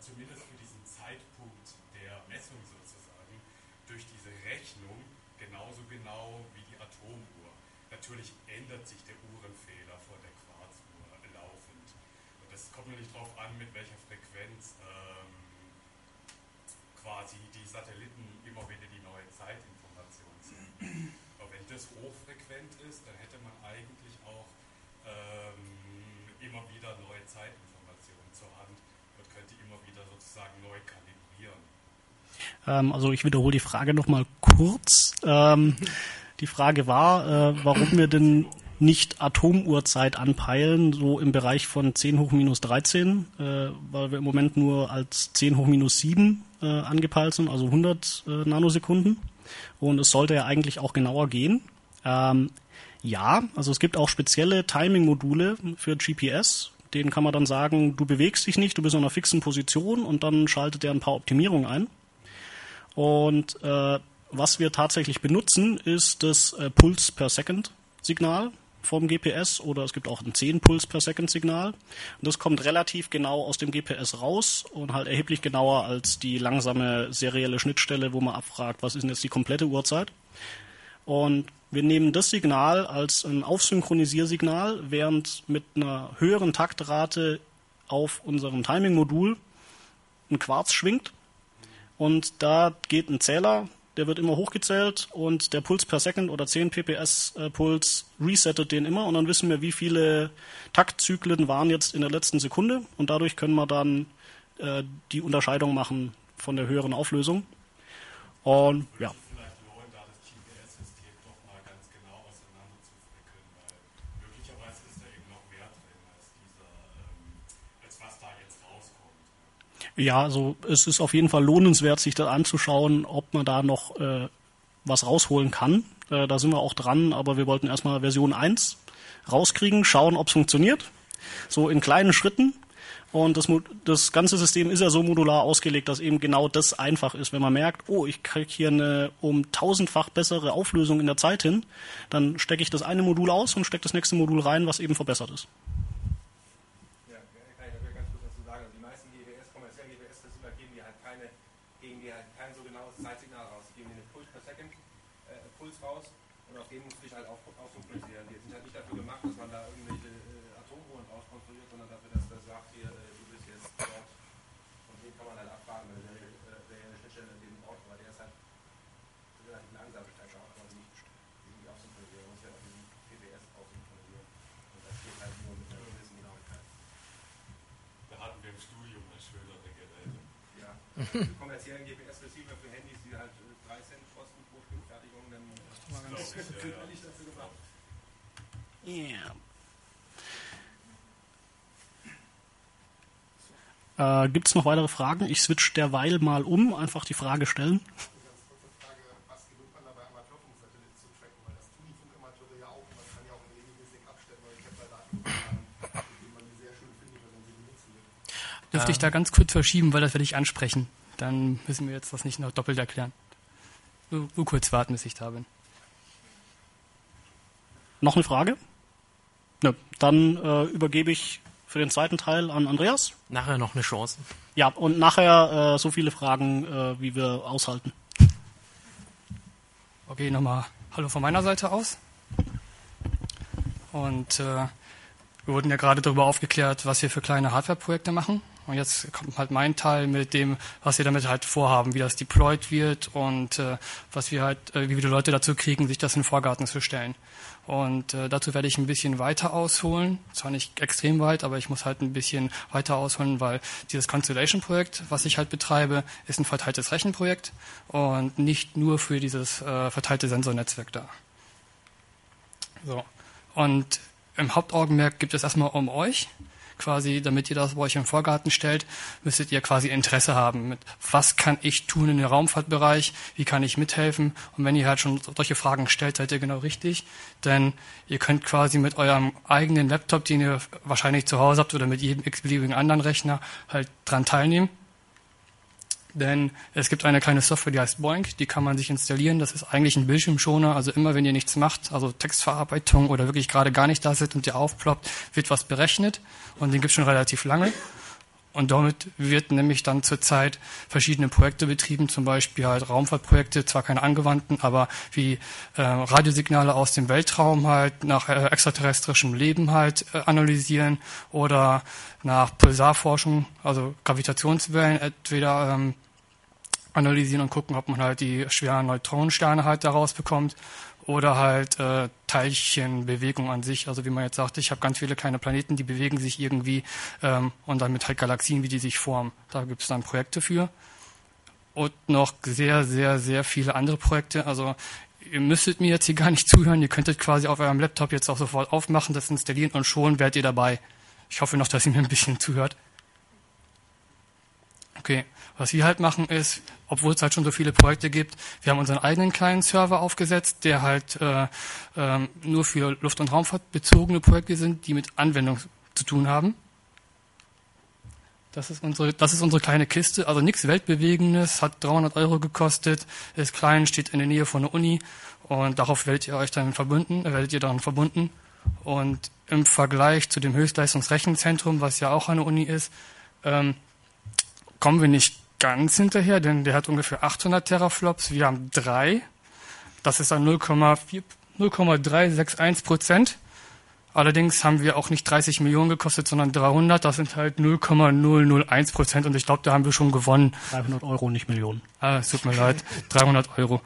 Speaker 4: zumindest für diesen Zeitpunkt der Messung sozusagen durch diese Rechnung genauso genau wie die Atomuhr. Natürlich ändert sich der Uhrenfehler vor der Quarzuhr laufend. Und das kommt natürlich darauf an, mit welcher Frequenz ähm, quasi die Satelliten immer wieder die neue Zeitinformation senden. Aber wenn das hochfrequent ist, dann hätte man eigentlich auch ähm, immer wieder neue Zeitinformationen zur Hand könnte immer wieder sozusagen neu kalibrieren.
Speaker 1: Ähm, also ich wiederhole die Frage nochmal kurz. Ähm, die Frage war, äh, warum wir denn nicht Atomuhrzeit anpeilen, so im Bereich von 10 hoch minus 13, äh, weil wir im Moment nur als 10 hoch minus 7 äh, angepeilt sind, also 100 äh, Nanosekunden. Und es sollte ja eigentlich auch genauer gehen. Ähm, ja, also es gibt auch spezielle Timing-Module für GPS, den kann man dann sagen, du bewegst dich nicht, du bist in einer fixen Position und dann schaltet er ein paar Optimierungen ein. Und äh, was wir tatsächlich benutzen, ist das äh, Puls per Second. Signal vom GPS oder es gibt auch ein 10 Puls per Second Signal. Und das kommt relativ genau aus dem GPS raus und halt erheblich genauer als die langsame serielle Schnittstelle, wo man abfragt, was ist denn jetzt die komplette Uhrzeit. Und wir nehmen das Signal als ein Aufsynchronisiersignal, während mit einer höheren Taktrate auf unserem Timing-Modul ein Quarz schwingt. Und da geht ein Zähler, der wird immer hochgezählt und der Puls per Second oder 10 ppс äh, Puls resettet den immer und dann wissen wir, wie viele Taktzyklen waren jetzt in der letzten Sekunde und dadurch können wir dann äh, die Unterscheidung machen von der höheren Auflösung. Und ja.
Speaker 4: Vielleicht lohnt, da das GPS-System doch mal ganz genau auseinander zu frickeln, weil möglicherweise ist da eben noch mehr drin als dieser, ähm, als was da jetzt rauskommt.
Speaker 1: Ja, also es ist auf jeden Fall lohnenswert, sich da anzuschauen, ob man da noch äh, was rausholen kann. Äh, da sind wir auch dran, aber wir wollten erstmal Version 1 rauskriegen, schauen, ob es funktioniert. So in kleinen Schritten. Und das, das ganze System ist ja so modular ausgelegt, dass eben genau das einfach ist. Wenn man merkt, oh, ich kriege hier eine um tausendfach bessere Auflösung in der Zeit hin, dann stecke ich das eine Modul aus und stecke das nächste Modul rein, was eben verbessert ist.
Speaker 5: Ja, kann ich natürlich ganz kurz dazu sagen. Also die meisten GWS, kommerziellen GWS-Receiver geben dir halt keine, geben dir halt kein so genaues Zeitsignal raus. Die geben dir einen Puls per Second äh, Puls raus und auf den musst du dich halt auf, aufsynchronisieren. Die sind halt nicht dafür gemacht, dass man da irgendwelche äh, Atomuhren draus konstruiert, sondern dafür, dass das sagt, hier, äh, du bist jetzt dort. Und den kann man halt abfragen, weil der, äh, der eine Schnittstelle in dem Ort, aber der ist halt relativ langsam, ist halt auch, aber nicht irgendwie aufsynchronisieren. Man muss ja auch diesen PBS aufsynchronisieren. Und das geht halt nur mit einer gewissen Genauigkeit.
Speaker 4: Da hatten wir im Studium mal schönere Geräte.
Speaker 5: Ja, die kommerziellen GPS-Receiver für Handys, die halt äh, 3 Cent kosten pro Stück Fertigung, dann
Speaker 4: ja, ja.
Speaker 5: nicht dafür gemacht.
Speaker 1: Äh, Gibt es noch weitere Fragen? Ich switch derweil mal um, einfach die Frage stellen.
Speaker 6: Eine ganz kurze Frage, was gewinnt man dabei, Amateurfunksatelliten zu tracken? Weil das tun die Funkamateure ja auch. Man kann ja auch ein ähnliches Ding abstellen, weil Kepler-Daten haben, mit denen man die sehr schön findet, wenn man sie benutzen will.
Speaker 3: Dürfte ich da ganz kurz verschieben, weil das werde ich ansprechen. Dann müssen wir jetzt das nicht noch doppelt erklären. Nur, kurz warten, bis ich da bin.
Speaker 1: Noch eine Frage? Nö. Dann äh, übergebe ich für den zweiten Teil an Andreas.
Speaker 2: Nachher noch eine Chance.
Speaker 1: Ja, und nachher äh, so viele Fragen, äh, wie wir aushalten.
Speaker 3: Okay, nochmal Hallo von meiner Seite aus. Und äh, wir wurden ja gerade darüber aufgeklärt, was wir für kleine Hardware-Projekte machen. Und jetzt kommt halt mein Teil mit dem, was wir damit halt vorhaben, wie das deployed wird und äh, was wir halt, äh, wie wir die Leute dazu kriegen, sich das in den Vorgarten zu stellen. Und äh, dazu werde ich ein bisschen weiter ausholen. Zwar nicht extrem weit, aber ich muss halt ein bisschen weiter ausholen, weil dieses Constellation-Projekt, was ich halt betreibe, ist ein verteiltes Rechenprojekt und nicht nur für dieses äh, verteilte Sensornetzwerk da. So. Und im Hauptaugenmerk gibt es erstmal um euch. Quasi, damit ihr das bei euch im Vorgarten stellt, müsstet ihr quasi Interesse haben mit, was kann ich tun in dem Raumfahrtbereich, wie kann ich mithelfen. Und wenn ihr halt schon solche Fragen stellt, seid ihr genau richtig. Denn ihr könnt quasi mit eurem eigenen Laptop, den ihr wahrscheinlich zu Hause habt oder mit jedem x-beliebigen anderen Rechner halt dran teilnehmen. Denn es gibt eine kleine Software, die heißt Boink, die kann man sich installieren. Das ist eigentlich ein Bildschirmschoner. Also immer, wenn ihr nichts macht, also Textverarbeitung oder wirklich gerade gar nicht da sitzt und ihr aufploppt, wird was berechnet. Und den gibt es schon relativ lange. Und damit wird nämlich dann zurzeit verschiedene Projekte betrieben, zum Beispiel halt Raumfahrtprojekte, zwar keine angewandten, aber wie äh, Radiosignale aus dem Weltraum halt nach äh, extraterrestrischem Leben halt äh, analysieren oder nach Pulsarforschung, also Gravitationswellen entweder ähm, analysieren und gucken, ob man halt die schweren Neutronensterne halt daraus bekommt oder halt äh, Teilchenbewegung an sich. Also wie man jetzt sagt, ich habe ganz viele kleine Planeten, die bewegen sich irgendwie ähm, und damit halt Galaxien, wie die sich formen. Da gibt es dann Projekte für. Und noch sehr, sehr, sehr viele andere Projekte. Also ihr müsstet mir jetzt hier gar nicht zuhören. Ihr könntet quasi auf eurem Laptop jetzt auch sofort aufmachen, das installieren und schon werdet ihr dabei. Ich hoffe noch, dass ihr mir ein bisschen zuhört. Okay, was wir halt machen ist, obwohl es halt schon so viele Projekte gibt, wir haben unseren eigenen kleinen Server aufgesetzt, der halt äh, ähm, nur für Luft- und Raumfahrt bezogene Projekte sind, die mit Anwendung zu tun haben. Das ist unsere, das ist unsere kleine Kiste, also nichts Weltbewegendes, hat 300 Euro gekostet, ist klein, steht in der Nähe von der Uni und darauf werdet ihr euch dann verbunden, äh, werdet ihr dann verbunden. Und im Vergleich zu dem Höchstleistungsrechenzentrum, was ja auch der Uni ist, ähm, kommen wir nicht ganz hinterher, denn der hat ungefähr 800 Teraflops, wir haben drei. Das ist dann 0,361 Prozent. Allerdings haben wir auch nicht 30 Millionen gekostet, sondern 300. Das sind halt 0,001 Prozent und ich glaube, da haben wir schon gewonnen.
Speaker 1: 300 Euro, nicht Millionen.
Speaker 3: Ah, es tut mir leid. 300 Euro.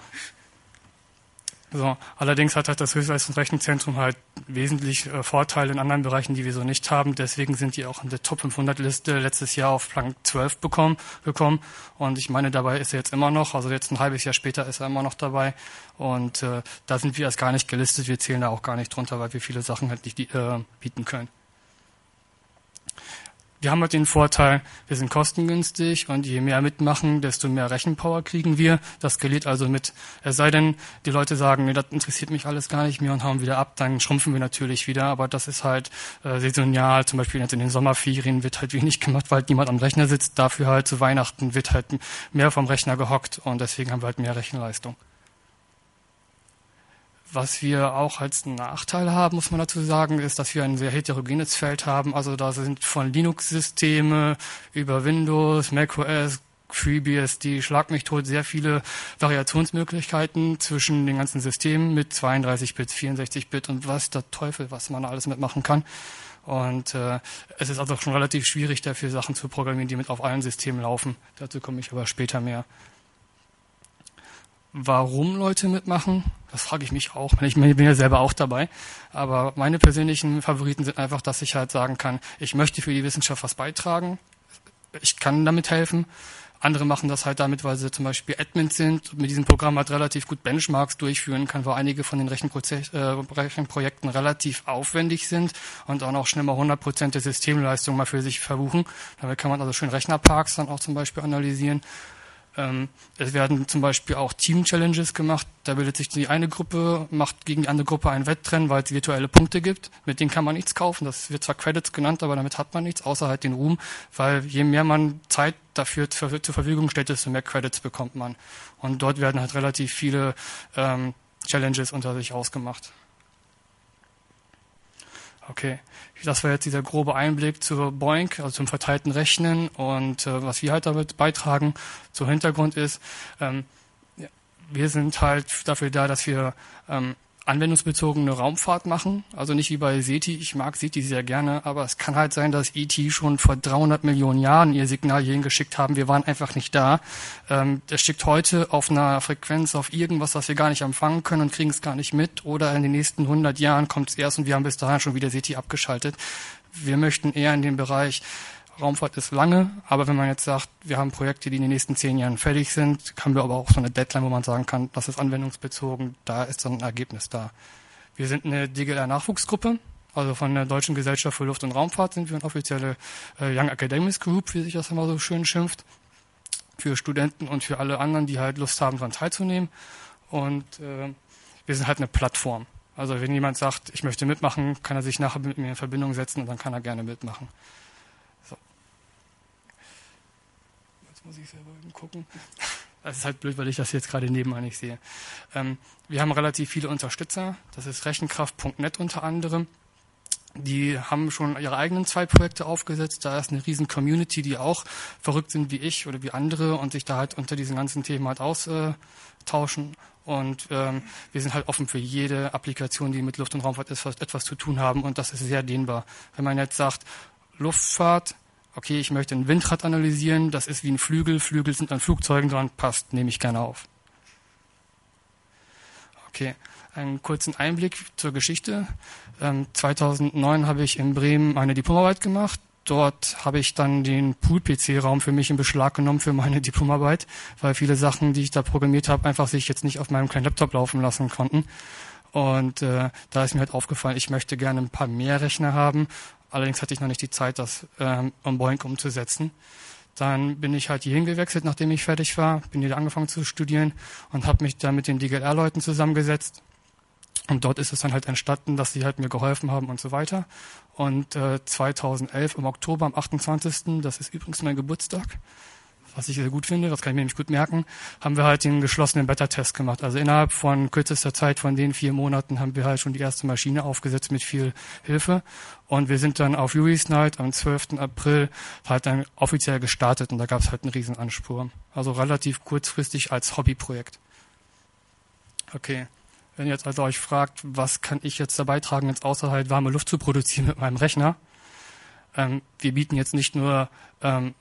Speaker 3: So, allerdings hat halt das Höchstleistungsrechenzentrum halt wesentlich äh, Vorteile in anderen Bereichen, die wir so nicht haben. Deswegen sind die auch in der Top 500 Liste letztes Jahr auf Plank 12 bekommen, gekommen. Und ich meine, dabei ist er jetzt immer noch, also jetzt ein halbes Jahr später ist er immer noch dabei. Und äh, da sind wir erst gar nicht gelistet. Wir zählen da auch gar nicht drunter, weil wir viele Sachen halt nicht äh, bieten können wir haben halt den Vorteil, wir sind kostengünstig und je mehr mitmachen, desto mehr Rechenpower kriegen wir. Das skaliert also mit. Es sei denn, die Leute sagen, nee, das interessiert mich alles gar nicht mehr und hauen wieder ab, dann schrumpfen wir natürlich wieder. Aber das ist halt äh, saisonal. Zum Beispiel jetzt in den Sommerferien wird halt wenig gemacht, weil niemand am Rechner sitzt. Dafür halt zu Weihnachten wird halt mehr vom Rechner gehockt und deswegen haben wir halt mehr Rechenleistung. Was wir auch als Nachteil haben, muss man dazu sagen, ist, dass wir ein sehr heterogenes Feld haben. Also da sind von Linux-Systeme über Windows, macOS, FreeBSD, Schlag mich tot, sehr viele Variationsmöglichkeiten zwischen den ganzen Systemen mit 32-Bit, 64-Bit und was der Teufel, was man alles mitmachen kann. Und äh, es ist also schon relativ schwierig, dafür Sachen zu programmieren, die mit auf allen Systemen laufen. Dazu komme ich aber später mehr warum Leute mitmachen, das frage ich mich auch. Ich bin ja selber auch dabei. Aber meine persönlichen Favoriten sind einfach, dass ich halt sagen kann, ich möchte für die Wissenschaft was beitragen. Ich kann damit helfen. Andere machen das halt damit, weil sie zum Beispiel Admins sind und mit diesem Programm halt relativ gut Benchmarks durchführen kann, weil einige von den äh, Rechenprojekten relativ aufwendig sind und auch noch schnell mal 100% der Systemleistung mal für sich verbuchen. Damit kann man also schön Rechnerparks dann auch zum Beispiel analysieren ähm, es werden zum Beispiel auch Team-Challenges gemacht. Da bildet sich die eine Gruppe, macht gegen die andere Gruppe ein Wettrennen, weil es virtuelle Punkte gibt. Mit denen kann man nichts kaufen. Das wird zwar Credits genannt, aber damit hat man nichts, außer halt den Ruhm, weil je mehr man Zeit dafür zur Verfügung stellt, desto mehr Credits bekommt man. Und dort werden halt relativ viele ähm, Challenges unter sich ausgemacht. Okay, das war jetzt dieser grobe Einblick zur Boink, also zum verteilten Rechnen und äh, was wir halt damit beitragen. Zum Hintergrund ist, ähm, wir sind halt dafür da, dass wir ähm, anwendungsbezogene Raumfahrt machen. Also nicht wie bei SETI. Ich mag SETI sehr gerne, aber es kann halt sein, dass ET schon vor 300 Millionen Jahren ihr Signal hierhin geschickt haben. Wir waren einfach nicht da. Ähm, der schickt heute auf einer Frequenz auf irgendwas, was wir gar nicht empfangen können und kriegen es gar nicht mit. Oder in den nächsten 100 Jahren kommt es erst und wir haben bis dahin schon wieder SETI abgeschaltet. Wir möchten eher in den Bereich Raumfahrt ist lange, aber wenn man jetzt sagt, wir haben Projekte, die in den nächsten zehn Jahren fertig sind, haben wir aber auch so eine Deadline, wo man sagen kann, das ist anwendungsbezogen, da ist dann ein Ergebnis da. Wir sind eine DGLR-Nachwuchsgruppe, also von der Deutschen Gesellschaft für Luft- und Raumfahrt sind wir eine offizielle äh, Young Academics Group, wie sich das immer so schön schimpft, für Studenten und für alle anderen, die halt Lust haben, daran teilzunehmen. Und äh, wir sind halt eine Plattform. Also wenn jemand sagt, ich möchte mitmachen, kann er sich nachher mit mir in Verbindung setzen und dann kann er gerne mitmachen. Muss ich selber gucken. Das ist halt blöd, weil ich das jetzt gerade nebenan nicht sehe. Ähm, wir haben relativ viele Unterstützer. Das ist Rechenkraft.net unter anderem. Die haben schon ihre eigenen zwei Projekte aufgesetzt. Da ist eine riesen Community, die auch verrückt sind wie ich oder wie andere und sich da halt unter diesen ganzen Themen halt austauschen. Und ähm, wir sind halt offen für jede Applikation, die mit Luft- und Raumfahrt etwas, etwas zu tun haben. Und das ist sehr dehnbar. Wenn man jetzt sagt, Luftfahrt, okay, ich möchte ein Windrad analysieren, das ist wie ein Flügel, Flügel sind an Flugzeugen dran, passt, nehme ich gerne auf. Okay, einen kurzen Einblick zur Geschichte. Ähm, 2009 habe ich in Bremen meine Diplomarbeit gemacht. Dort habe ich dann den Pool-PC-Raum für mich in Beschlag genommen für meine Diplomarbeit, weil viele Sachen, die ich da programmiert habe, einfach sich jetzt nicht auf meinem kleinen Laptop laufen lassen konnten. Und äh, da ist mir halt aufgefallen, ich möchte gerne ein paar mehr Rechner haben Allerdings hatte ich noch nicht die Zeit, das ähm, on Boeing umzusetzen. Dann bin ich halt hierhin gewechselt, nachdem ich fertig war, bin hier angefangen zu studieren und habe mich dann mit den DGLR-Leuten zusammengesetzt Und dort ist es dann halt entstanden, dass sie halt mir geholfen haben und so weiter. Und äh, 2011 im Oktober, am 28., das ist übrigens mein Geburtstag, was ich sehr gut finde, das kann ich mir nämlich gut merken, haben wir halt den geschlossenen Beta-Test gemacht. Also innerhalb von kürzester Zeit von den vier Monaten haben wir halt schon die erste Maschine aufgesetzt mit viel Hilfe. Und wir sind dann auf Yuri's Night am 12. April halt dann offiziell gestartet und da gab es halt einen riesen Anspur. Also relativ kurzfristig als Hobbyprojekt. Okay. Wenn ihr jetzt also euch fragt, was kann ich jetzt dabei tragen, jetzt außer halt warme Luft zu produzieren mit meinem Rechner, ähm, wir bieten jetzt nicht nur ähm,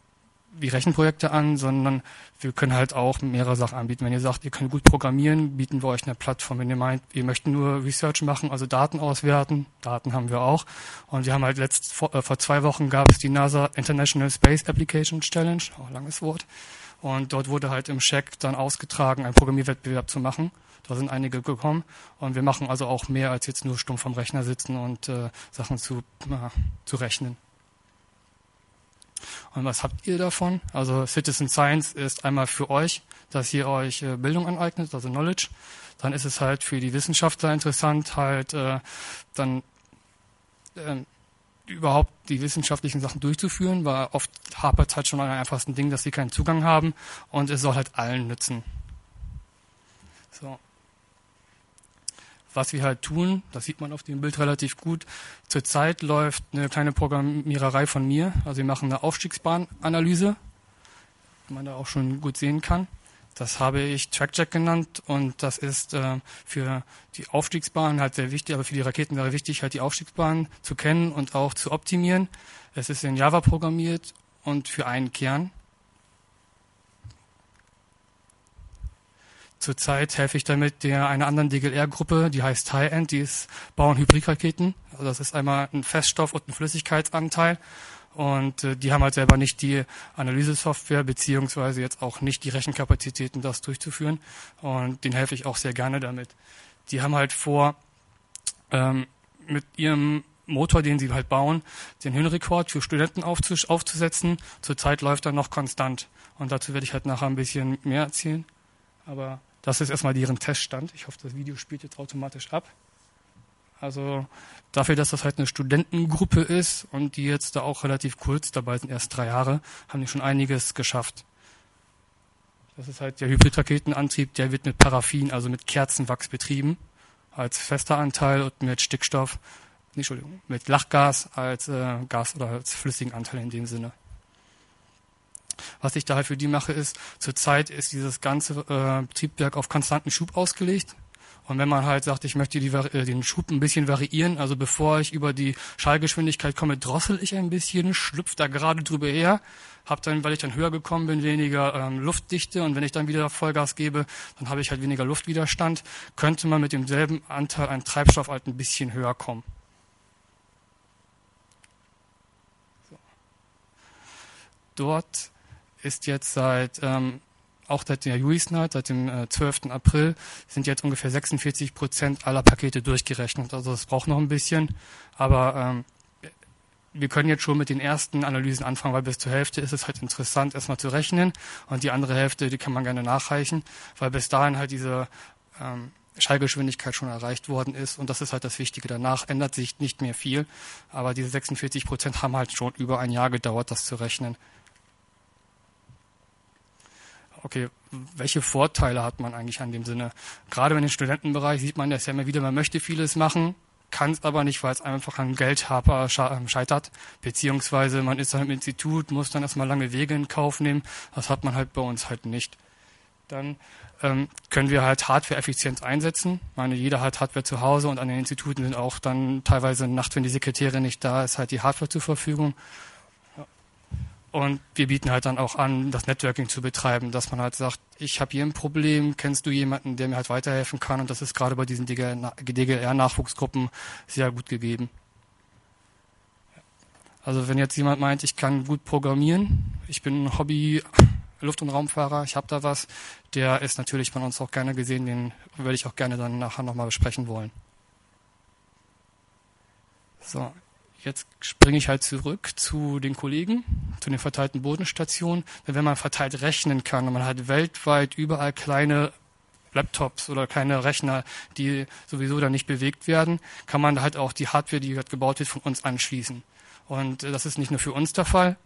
Speaker 3: wie Rechenprojekte an, sondern wir können halt auch mehrere Sachen anbieten. Wenn ihr sagt, ihr könnt gut programmieren, bieten wir euch eine Plattform. Wenn ihr meint, ihr möchtet nur Research machen, also Daten auswerten, Daten haben wir auch. Und wir haben halt letzt, vor, äh, vor zwei Wochen gab es die NASA International Space Application Challenge, auch langes Wort. Und dort wurde halt im Check dann ausgetragen, einen Programmierwettbewerb zu machen. Da sind einige gekommen und wir machen also auch mehr als jetzt nur stumpf am Rechner sitzen und äh, Sachen zu, äh, zu rechnen. Und was habt ihr davon? Also Citizen Science ist einmal für euch, dass ihr euch äh, Bildung aneignet, also Knowledge. Dann ist es halt für die Wissenschaftler interessant, halt äh, dann äh, überhaupt die wissenschaftlichen Sachen durchzuführen, weil oft hapert es halt schon an einem einfachsten Ding, dass sie keinen Zugang haben und es soll halt allen nützen. So was wir halt tun, das sieht man auf dem Bild relativ gut. Zurzeit läuft eine kleine Programmiererei von mir. Also wir machen eine Aufstiegsbahnanalyse, die man da auch schon gut sehen kann. Das habe ich TrackJack genannt und das ist äh, für die Aufstiegsbahn halt sehr wichtig, aber für die Raketen wäre wichtig, halt die Aufstiegsbahn zu kennen und auch zu optimieren. Es ist in Java programmiert und für einen Kern. Zurzeit helfe ich damit der einer anderen DGLR-Gruppe, die heißt High-End, die ist bauen Hybridraketen. Also das ist einmal ein Feststoff- und ein Flüssigkeitsanteil. Und äh, die haben halt selber nicht die Analysesoftware beziehungsweise jetzt auch nicht die Rechenkapazitäten, das durchzuführen. Und denen helfe ich auch sehr gerne damit. Die haben halt vor, ähm, mit ihrem Motor, den sie halt bauen, den Höhenrekord für Studenten aufzusetzen. Zurzeit läuft er noch konstant. Und dazu werde ich halt nachher ein bisschen mehr erzählen. Aber das ist erstmal deren Teststand. Ich hoffe, das Video spielt jetzt automatisch ab. Also dafür, dass das halt eine Studentengruppe ist und die jetzt da auch relativ kurz dabei sind, erst drei Jahre, haben die schon einiges geschafft. Das ist halt der Hybridraketenantrieb, der wird mit Paraffin, also mit Kerzenwachs betrieben, als fester Anteil und mit Stickstoff, nee, Entschuldigung, mit Lachgas als äh, Gas oder als flüssigen Anteil in dem Sinne. Was ich da halt für die mache, ist, zurzeit ist dieses ganze äh, Triebwerk auf konstanten Schub ausgelegt. Und wenn man halt sagt, ich möchte die, äh, den Schub ein bisschen variieren, also bevor ich über die Schallgeschwindigkeit komme, drossel ich ein bisschen, schlüpft da gerade drüber her, hab dann, weil ich dann höher gekommen bin, weniger ähm, Luftdichte und wenn ich dann wieder Vollgas gebe, dann habe ich halt weniger Luftwiderstand, könnte man mit demselben Anteil an Treibstoff halt ein bisschen höher kommen. Dort ist jetzt seit ähm, auch seit der Juice Night, seit dem äh, 12. April, sind jetzt ungefähr 46 Prozent aller Pakete durchgerechnet. Also es braucht noch ein bisschen, aber ähm, wir können jetzt schon mit den ersten Analysen anfangen, weil bis zur Hälfte ist es halt interessant, erstmal zu rechnen und die andere Hälfte, die kann man gerne nachreichen, weil bis dahin halt diese ähm, Schallgeschwindigkeit schon erreicht worden ist und das ist halt das Wichtige. Danach ändert sich nicht mehr viel, aber diese 46 Prozent haben halt schon über ein Jahr gedauert, das zu rechnen okay, welche Vorteile hat man eigentlich an dem Sinne? Gerade in den Studentenbereich sieht man das ja immer wieder, man möchte vieles machen, kann es aber nicht, weil es einfach an Geldhaber ähm, scheitert, beziehungsweise man ist dann im Institut, muss dann erstmal lange Wege in Kauf nehmen. Das hat man halt bei uns halt nicht. Dann ähm, können wir halt Hardware effizient einsetzen. Ich meine, jeder hat Hardware zu Hause und an den Instituten sind auch dann teilweise Nacht, wenn die Sekretärin nicht da ist, halt die Hardware zur Verfügung. Und wir bieten halt dann auch an, das Networking zu betreiben, dass man halt sagt, ich habe hier ein Problem, kennst du jemanden, der mir halt weiterhelfen kann? Und das ist gerade bei diesen DGR-Nachwuchsgruppen sehr gut gegeben. Also wenn jetzt jemand meint, ich kann gut programmieren, ich bin Hobby Luft- und Raumfahrer, ich habe da was, der ist natürlich von uns auch gerne gesehen, den würde ich auch gerne dann nachher nochmal besprechen wollen. So, Jetzt springe ich halt zurück zu den Kollegen, zu den verteilten Bodenstationen. Denn wenn man verteilt rechnen kann und man hat weltweit überall kleine Laptops oder kleine Rechner, die sowieso dann nicht bewegt werden, kann man halt auch die Hardware, die dort gebaut wird, von uns anschließen. Und äh, das ist nicht nur für uns der Fall,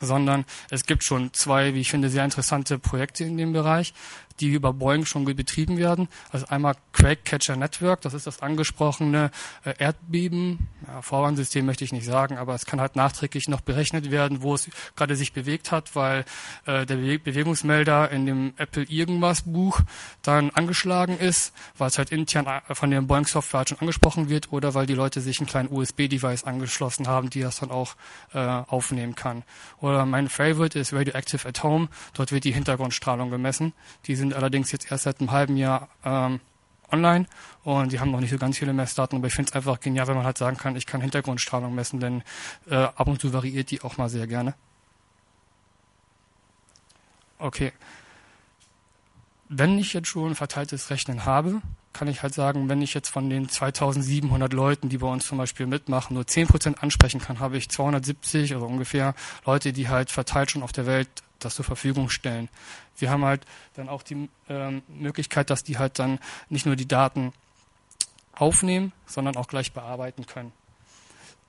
Speaker 3: sondern es gibt schon zwei, wie ich finde, sehr interessante Projekte in dem Bereich die über Boeing schon betrieben werden. Also einmal Quake Catcher Network, das ist das angesprochene äh, Erdbeben. Ja, Vorwarnsystem möchte ich nicht sagen, aber es kann halt nachträglich noch berechnet werden, wo es gerade sich bewegt hat, weil äh, der Be Bewegungsmelder in dem Apple irgendwas Buch dann angeschlagen ist, weil es halt intern äh, von der Boeing Software halt schon angesprochen wird oder weil die Leute sich einen kleinen USB-Device angeschlossen haben, die das dann auch äh, aufnehmen kann. Oder mein Favorite ist Radioactive at Home. Dort wird die Hintergrundstrahlung gemessen. Die sind allerdings jetzt erst seit einem halben Jahr ähm, online und die haben noch nicht so ganz viele Messdaten, aber ich finde es einfach genial, wenn man halt sagen kann, ich kann Hintergrundstrahlung messen, denn äh, ab und zu variiert die auch mal sehr gerne. Okay. Wenn ich jetzt schon verteiltes Rechnen habe, kann ich halt sagen, wenn ich jetzt von den 2700 Leuten, die bei uns zum Beispiel mitmachen, nur 10% ansprechen kann, habe ich 270 oder ungefähr Leute, die halt verteilt schon auf der Welt das zur Verfügung stellen. Wir haben halt dann auch die ähm, Möglichkeit, dass die halt dann nicht nur die Daten aufnehmen, sondern auch gleich bearbeiten können.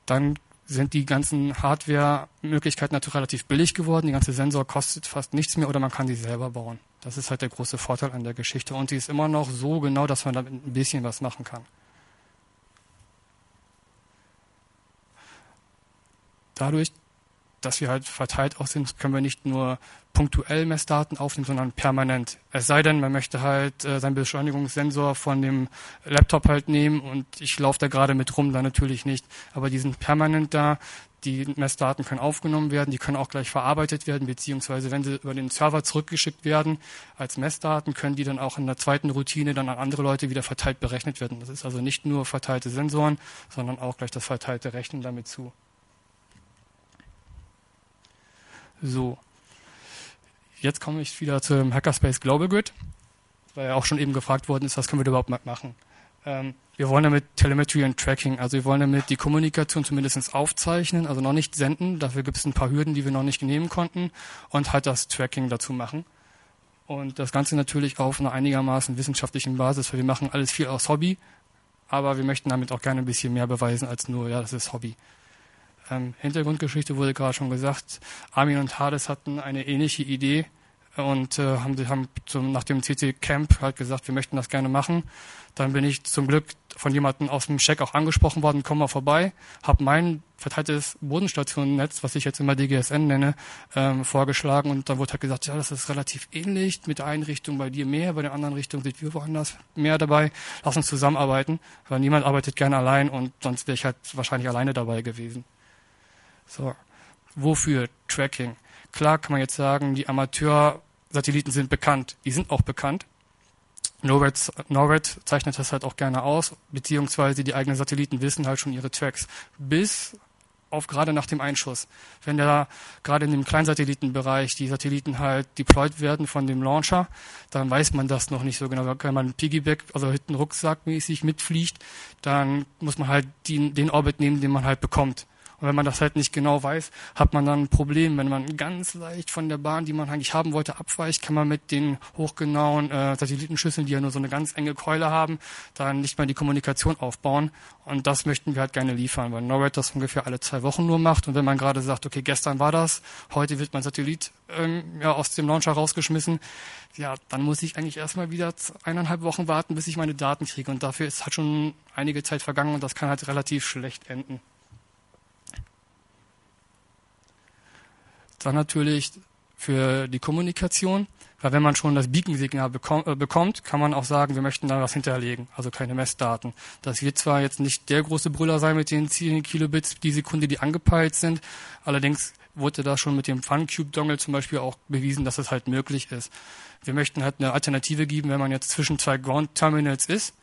Speaker 3: Dann sind die ganzen Hardware-Möglichkeiten natürlich relativ billig geworden. Die ganze Sensor kostet fast nichts mehr oder man kann sie selber bauen. Das ist halt der große Vorteil an der Geschichte. Und sie ist immer noch so genau, dass man damit ein bisschen was machen kann. Dadurch, dass wir halt verteilt auch sind, können wir nicht nur punktuell Messdaten aufnehmen, sondern permanent. Es sei denn, man möchte halt äh, seinen Beschleunigungssensor von dem Laptop halt nehmen und ich laufe da gerade mit rum, dann natürlich nicht. Aber die sind permanent da. Die Messdaten können aufgenommen werden, die können auch gleich verarbeitet werden, beziehungsweise wenn sie über den Server zurückgeschickt werden als Messdaten, können die dann auch in der zweiten Routine dann an andere Leute wieder verteilt berechnet werden. Das ist also nicht nur verteilte Sensoren, sondern auch gleich das verteilte Rechnen damit zu. So. Jetzt komme ich wieder zum Hackerspace Global Grid, weil ja auch schon eben gefragt worden ist, was können wir überhaupt machen. Ähm, wir wollen damit Telemetry und Tracking, also wir wollen damit die Kommunikation zumindest aufzeichnen, also noch nicht senden, dafür gibt es ein paar Hürden, die wir noch nicht nehmen konnten und halt das Tracking dazu machen. Und das Ganze natürlich auf einer einigermaßen wissenschaftlichen Basis, weil wir machen alles viel aus Hobby, aber wir möchten damit auch gerne ein bisschen mehr beweisen als nur, ja, das ist Hobby. Ähm, Hintergrundgeschichte wurde gerade schon gesagt. Armin und Hades hatten eine ähnliche Idee und äh, haben, haben zum, nach dem CC Camp halt gesagt, wir möchten das gerne machen. Dann bin ich zum Glück von jemandem aus dem Check auch angesprochen worden, komm mal vorbei, habe mein verteiltes Bodenstationennetz, was ich jetzt immer DGSN nenne, ähm, vorgeschlagen und dann wurde halt gesagt, ja, das ist relativ ähnlich, mit der einen Richtung bei dir mehr, bei der anderen Richtung sind wir woanders mehr dabei, lass uns zusammenarbeiten, weil niemand arbeitet gerne allein und sonst wäre ich halt wahrscheinlich alleine dabei gewesen. So, wofür Tracking? Klar kann man jetzt sagen, die Amateur-Satelliten sind bekannt. Die sind auch bekannt. NORAD, NORAD zeichnet das halt auch gerne aus, beziehungsweise die eigenen Satelliten wissen halt schon ihre Tracks. Bis auf gerade nach dem Einschuss. Wenn da gerade in dem Kleinsatellitenbereich die Satelliten halt deployed werden von dem Launcher, dann weiß man das noch nicht so genau. Wenn man Piggyback, also hinten rucksackmäßig mitfliegt, dann muss man halt die, den Orbit nehmen, den man halt bekommt. Und wenn man das halt nicht genau weiß, hat man dann ein Problem. Wenn man ganz leicht von der Bahn, die man eigentlich haben wollte, abweicht, kann man mit den hochgenauen äh, Satellitenschüsseln, die ja nur so eine ganz enge Keule haben, dann nicht mehr die Kommunikation aufbauen. Und das möchten wir halt gerne liefern, weil NORAD das ungefähr alle zwei Wochen nur macht. Und wenn man gerade sagt, okay, gestern war das, heute wird mein Satellit ähm, ja, aus dem Launcher rausgeschmissen, ja, dann muss ich eigentlich erstmal wieder eineinhalb Wochen warten, bis ich meine Daten kriege. Und dafür ist halt schon einige Zeit vergangen und das kann halt relativ schlecht enden. Dann natürlich für die Kommunikation, weil wenn man schon das Beacon-Signal äh, bekommt, kann man auch sagen, wir möchten da was hinterlegen, also keine Messdaten. Das wird zwar jetzt nicht der große Brüller sein mit den 10 Kilobits die Sekunde, die angepeilt sind, allerdings wurde da schon mit dem FunCube-Dongle zum Beispiel auch bewiesen, dass es halt möglich ist. Wir möchten halt eine Alternative geben, wenn man jetzt zwischen zwei Ground-Terminals ist,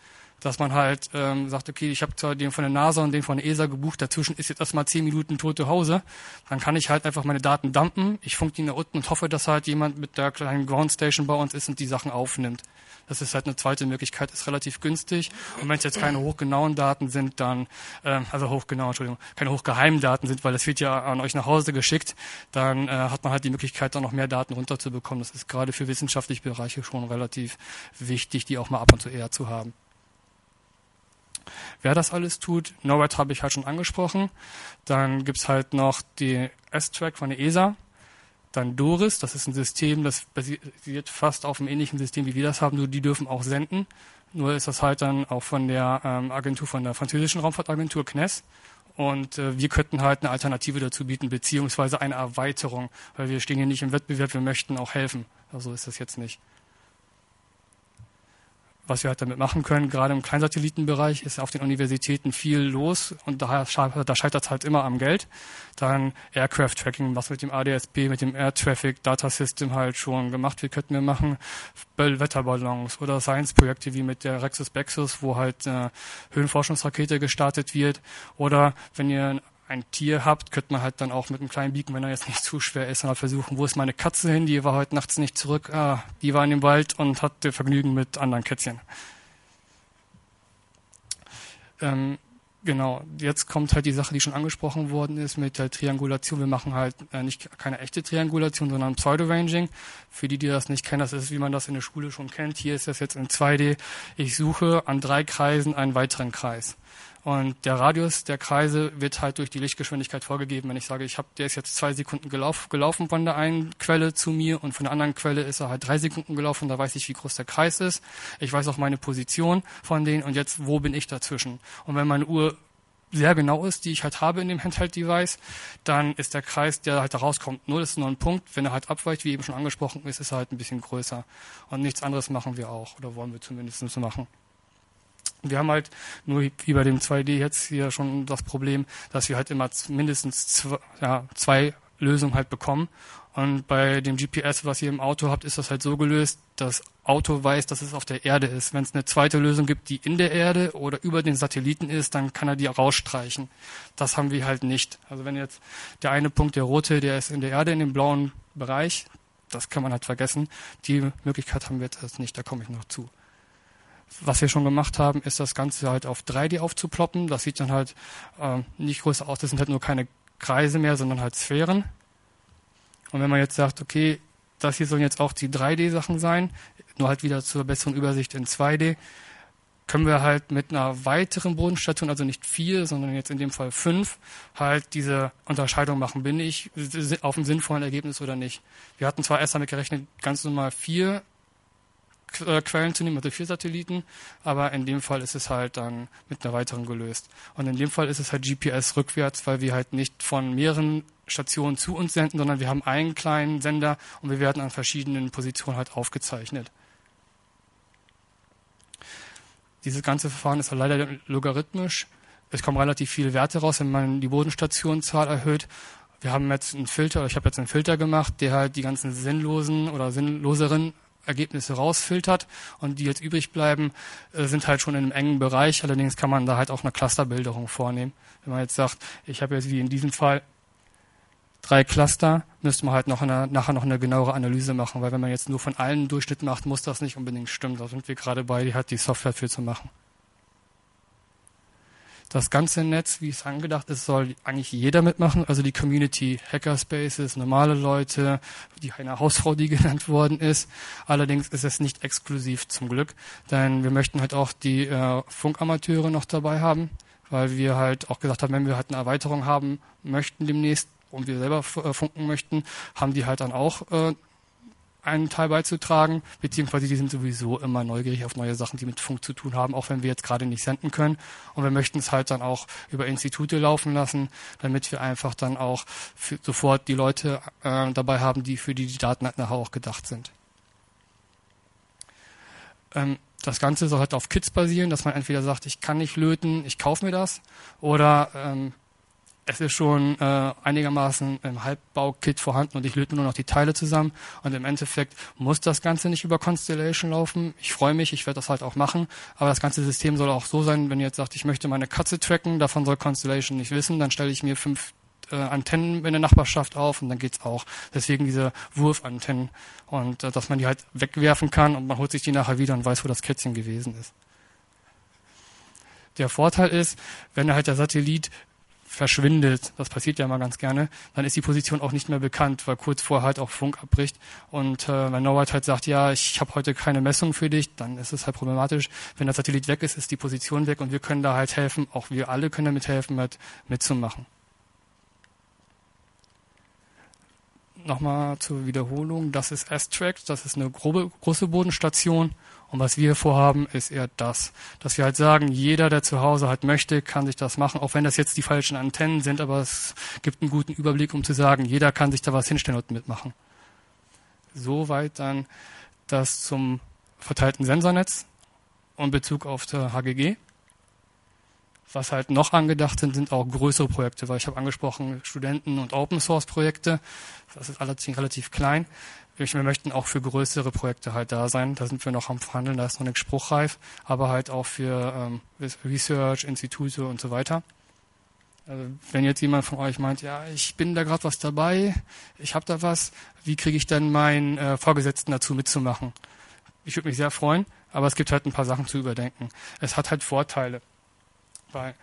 Speaker 3: dass man halt ähm, sagt, okay, ich habe zwar den von der NASA und den von der ESA gebucht, dazwischen ist jetzt erstmal zehn Minuten tote Hause, dann kann ich halt einfach meine Daten dumpen, ich funk die nach unten und hoffe, dass halt jemand mit der kleinen Ground Station bei uns ist und die Sachen aufnimmt. Das ist halt eine zweite Möglichkeit, ist relativ günstig. Und wenn es jetzt keine hochgenauen Daten sind, dann, ähm, also hochgenau, Entschuldigung, keine hochgeheimen Daten sind, weil das wird ja an euch nach Hause geschickt, dann äh, hat man halt die Möglichkeit, dann noch mehr Daten runterzubekommen. Das ist gerade für wissenschaftliche Bereiche schon relativ wichtig, die auch mal ab und zu eher zu haben. Wer das alles tut, NORAD habe ich halt schon angesprochen. Dann gibt's halt noch die S-Track von der ESA. Dann Doris, das ist ein System, das basiert fast auf einem ähnlichen System, wie wir das haben, nur die dürfen auch senden. Nur ist das halt dann auch von der ähm, Agentur, von der französischen Raumfahrtagentur CNES. Und äh, wir könnten halt eine Alternative dazu bieten, beziehungsweise eine Erweiterung, weil wir stehen hier nicht im Wettbewerb, wir möchten auch helfen. Also ist das jetzt nicht was wir halt damit machen können. Gerade im Kleinsatellitenbereich ist auf den Universitäten viel los und da scheitert es halt immer am Geld. Dann Aircraft Tracking, was mit dem ADSB, mit dem Air Traffic Data System halt schon gemacht wird, könnten wir machen. Wetterballons oder Science-Projekte wie mit der Rexus Bexus, wo halt äh, Höhenforschungsrakete gestartet wird. Oder wenn ihr ein Tier habt, könnte man halt dann auch mit einem kleinen Beacon, wenn er jetzt nicht zu schwer ist, halt versuchen, wo ist meine Katze hin? Die war heute nachts nicht zurück. Ah, die war in dem Wald und hatte Vergnügen mit anderen Kätzchen. Ähm, genau, jetzt kommt halt die Sache, die schon angesprochen worden ist mit der Triangulation. Wir machen halt äh, nicht keine echte Triangulation, sondern Pseudo-Ranging. Für die, die das nicht kennen, das ist, wie man das in der Schule schon kennt. Hier ist das jetzt in 2D. Ich suche an drei Kreisen einen weiteren Kreis. Und der Radius der Kreise wird halt durch die Lichtgeschwindigkeit vorgegeben. Wenn ich sage, ich habe, der ist jetzt zwei Sekunden gelauf, gelaufen von der einen Quelle zu mir und von der anderen Quelle ist er halt drei Sekunden gelaufen, da weiß ich, wie groß der Kreis ist. Ich weiß auch meine Position von denen und jetzt, wo bin ich dazwischen? Und wenn meine Uhr sehr genau ist, die ich halt habe in dem Handheld-Device, dann ist der Kreis, der halt da rauskommt, null ist nur ein Punkt. Wenn er halt abweicht, wie eben schon angesprochen ist, ist er halt ein bisschen größer. Und nichts anderes machen wir auch, oder wollen wir zumindest machen. Wir haben halt nur wie bei dem 2D jetzt hier schon das Problem, dass wir halt immer mindestens zwei, ja, zwei Lösungen halt bekommen. Und bei dem GPS, was ihr im Auto habt, ist das halt so gelöst, das Auto weiß, dass es auf der Erde ist. Wenn es eine zweite Lösung gibt, die in der Erde oder über den Satelliten ist, dann kann er die rausstreichen. Das haben wir halt nicht. Also wenn jetzt der eine Punkt, der rote, der ist in der Erde, in dem blauen Bereich, das kann man halt vergessen. Die Möglichkeit haben wir jetzt nicht, da komme ich noch zu. Was wir schon gemacht haben, ist das Ganze halt auf 3D aufzuploppen. Das sieht dann halt äh, nicht größer aus. Das sind halt nur keine Kreise mehr, sondern halt Sphären. Und wenn man jetzt sagt, okay, das hier sollen jetzt auch die 3D-Sachen sein, nur halt wieder zur besseren Übersicht in 2D, können wir halt mit einer weiteren Bodenstation, also nicht vier, sondern jetzt in dem Fall fünf, halt diese Unterscheidung machen. Bin ich auf einem sinnvollen Ergebnis oder nicht? Wir hatten zwar erst damit gerechnet, ganz normal vier Quellen zu nehmen, also vier Satelliten, aber in dem Fall ist es halt dann mit einer weiteren gelöst. Und in dem Fall ist es halt GPS rückwärts, weil wir halt nicht von mehreren Stationen zu uns senden, sondern wir haben einen kleinen Sender und wir werden an verschiedenen Positionen halt aufgezeichnet. Dieses ganze Verfahren ist halt leider logarithmisch. Es kommen relativ viele Werte raus, wenn man die Bodenstationenzahl erhöht. Wir haben jetzt einen Filter, ich habe jetzt einen Filter gemacht, der halt die ganzen sinnlosen oder sinnloseren Ergebnisse rausfiltert und die jetzt übrig bleiben, äh, sind halt schon in einem engen Bereich. Allerdings kann man da halt auch eine Clusterbilderung vornehmen. Wenn man jetzt sagt, ich habe jetzt wie in diesem Fall drei Cluster, müsste man halt noch eine, nachher noch eine genauere Analyse machen, weil wenn man jetzt nur von allen Durchschnitt macht, muss das nicht unbedingt stimmen. Da sind wir gerade bei, die hat die Software für zu machen. Das ganze Netz, wie es angedacht ist, soll eigentlich jeder mitmachen, also die Community, Hackerspaces, normale Leute, die eine Hausfrau, die genannt worden ist. Allerdings ist es nicht exklusiv zum Glück, denn wir möchten halt auch die äh, Funkamateure noch dabei haben, weil wir halt auch gesagt haben, wenn wir halt eine Erweiterung haben möchten demnächst und wir selber äh, funken möchten, haben die halt dann auch äh, einen Teil beizutragen, beziehungsweise die sind sowieso immer neugierig auf neue Sachen, die mit Funk zu tun haben, auch wenn wir jetzt gerade nicht senden können. Und wir möchten es halt dann auch über Institute laufen lassen, damit wir einfach dann auch sofort die Leute äh, dabei haben, die für die die Daten halt nachher auch gedacht sind. Ähm, das Ganze soll halt auf Kits basieren, dass man entweder sagt, ich kann nicht löten, ich kaufe mir das, oder ähm, es ist schon äh, einigermaßen im Halbbaukit vorhanden und ich löte nur noch die Teile zusammen. Und im Endeffekt muss das Ganze nicht über Constellation laufen. Ich freue mich, ich werde das halt auch machen. Aber das ganze System soll auch so sein, wenn ihr jetzt sagt, ich möchte meine Katze tracken, davon soll Constellation nicht wissen, dann stelle ich mir fünf äh, Antennen in der Nachbarschaft auf und dann geht's auch. Deswegen diese Wurfantennen und äh, dass man die halt wegwerfen kann und man holt sich die nachher wieder und weiß, wo das Kätzchen gewesen ist. Der Vorteil ist, wenn halt der Satellit verschwindet, das passiert ja mal ganz gerne, dann ist die Position auch nicht mehr bekannt, weil kurz vorher halt auch Funk abbricht. Und äh, wenn NORAD halt sagt, ja, ich habe heute keine Messung für dich, dann ist es halt problematisch. Wenn der Satellit weg ist, ist die Position weg und wir können da halt helfen, auch wir alle können damit helfen, mit, mitzumachen. Nochmal zur Wiederholung, das ist S-Track, das ist eine grobe, große Bodenstation und was wir vorhaben, ist eher das, dass wir halt sagen, jeder, der zu Hause halt möchte, kann sich das machen, auch wenn das jetzt die falschen Antennen sind, aber es gibt einen guten Überblick, um zu sagen, jeder kann sich da was hinstellen und mitmachen. Soweit dann das zum verteilten Sensornetz und Bezug auf der HGG. Was halt noch angedacht sind, sind auch größere Projekte, weil ich habe angesprochen Studenten- und Open-Source-Projekte. Das ist relativ, relativ klein wir möchten auch für größere Projekte halt da sein. Da sind wir noch am Verhandeln, da ist noch nichts spruchreif, aber halt auch für ähm, Research, Institute und so weiter. Also wenn jetzt jemand von euch meint, ja, ich bin da gerade was dabei, ich habe da was, wie kriege ich dann meinen äh, Vorgesetzten dazu mitzumachen? Ich würde mich sehr freuen, aber es gibt halt ein paar Sachen zu überdenken. Es hat halt Vorteile, weil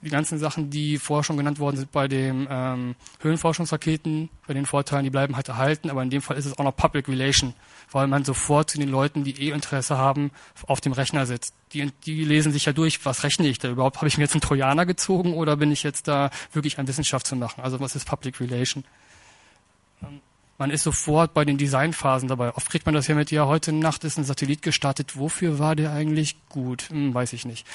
Speaker 3: die ganzen Sachen, die vorher schon genannt worden sind bei den ähm, Höhenforschungsraketen, bei den Vorteilen, die bleiben halt erhalten, aber in dem Fall ist es auch noch Public Relation, weil man sofort zu den Leuten, die eh Interesse haben, auf dem Rechner sitzt. Die, die lesen sich ja durch, was rechne ich da überhaupt? Habe ich mir jetzt einen Trojaner gezogen oder bin ich jetzt da wirklich an Wissenschaft zu machen? Also was ist Public Relation? Ähm, man ist sofort bei den Designphasen dabei. Oft kriegt man das ja mit, ja, heute Nacht ist ein Satellit gestartet. Wofür war der eigentlich gut? Hm, weiß ich nicht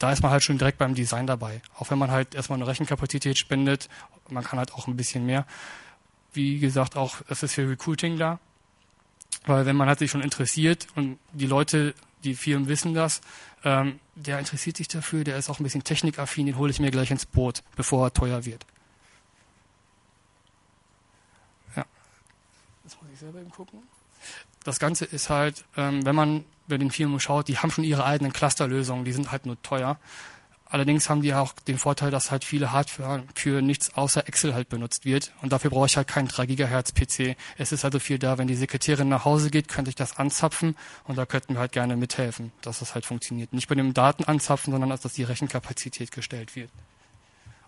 Speaker 3: da ist man halt schon direkt beim Design dabei. Auch wenn man halt erstmal eine Rechenkapazität spendet, man kann halt auch ein bisschen mehr. Wie gesagt, auch es ist für Recruiting da. Weil wenn man halt sich schon interessiert und die Leute, die Firmen wissen das, ähm, der interessiert sich dafür, der ist auch ein bisschen technikaffin, den hole ich mir gleich ins Boot, bevor er teuer wird. Ja. Das muss ich selber eben gucken. Das Ganze ist halt, ähm, wenn man bei den Firmen schaut, die haben schon ihre eigenen Clusterlösungen, die sind halt nur teuer. Allerdings haben die auch den Vorteil, dass halt viele Hardware für nichts außer Excel halt benutzt wird. Und dafür brauche ich halt keinen 3 Gigahertz PC. Es ist also viel da, wenn die Sekretärin nach Hause geht, könnte ich das anzapfen und da könnten wir halt gerne mithelfen, dass das halt funktioniert. Nicht bei dem Daten anzapfen, sondern dass die Rechenkapazität gestellt wird.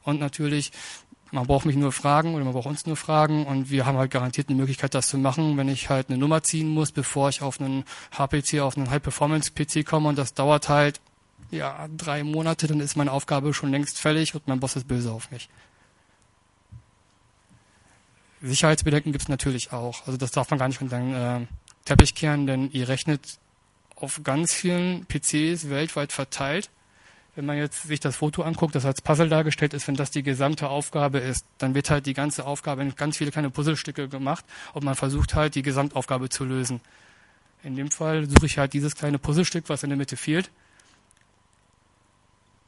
Speaker 3: Und natürlich man braucht mich nur fragen oder man braucht uns nur fragen und wir haben halt garantiert eine Möglichkeit, das zu machen, wenn ich halt eine Nummer ziehen muss, bevor ich auf einen HPC, auf einen High-Performance-PC komme und das dauert halt ja drei Monate, dann ist meine Aufgabe schon längst fällig und mein Boss ist böse auf mich. Sicherheitsbedenken gibt es natürlich auch. Also das darf man gar nicht unter den äh, Teppich kehren, denn ihr rechnet auf ganz vielen PCs weltweit verteilt wenn man jetzt sich das Foto anguckt, das als Puzzle dargestellt ist, wenn das die gesamte Aufgabe ist, dann wird halt die ganze Aufgabe in ganz viele kleine Puzzlestücke gemacht und man versucht halt die Gesamtaufgabe zu lösen. In dem Fall suche ich halt dieses kleine Puzzlestück, was in der Mitte fehlt.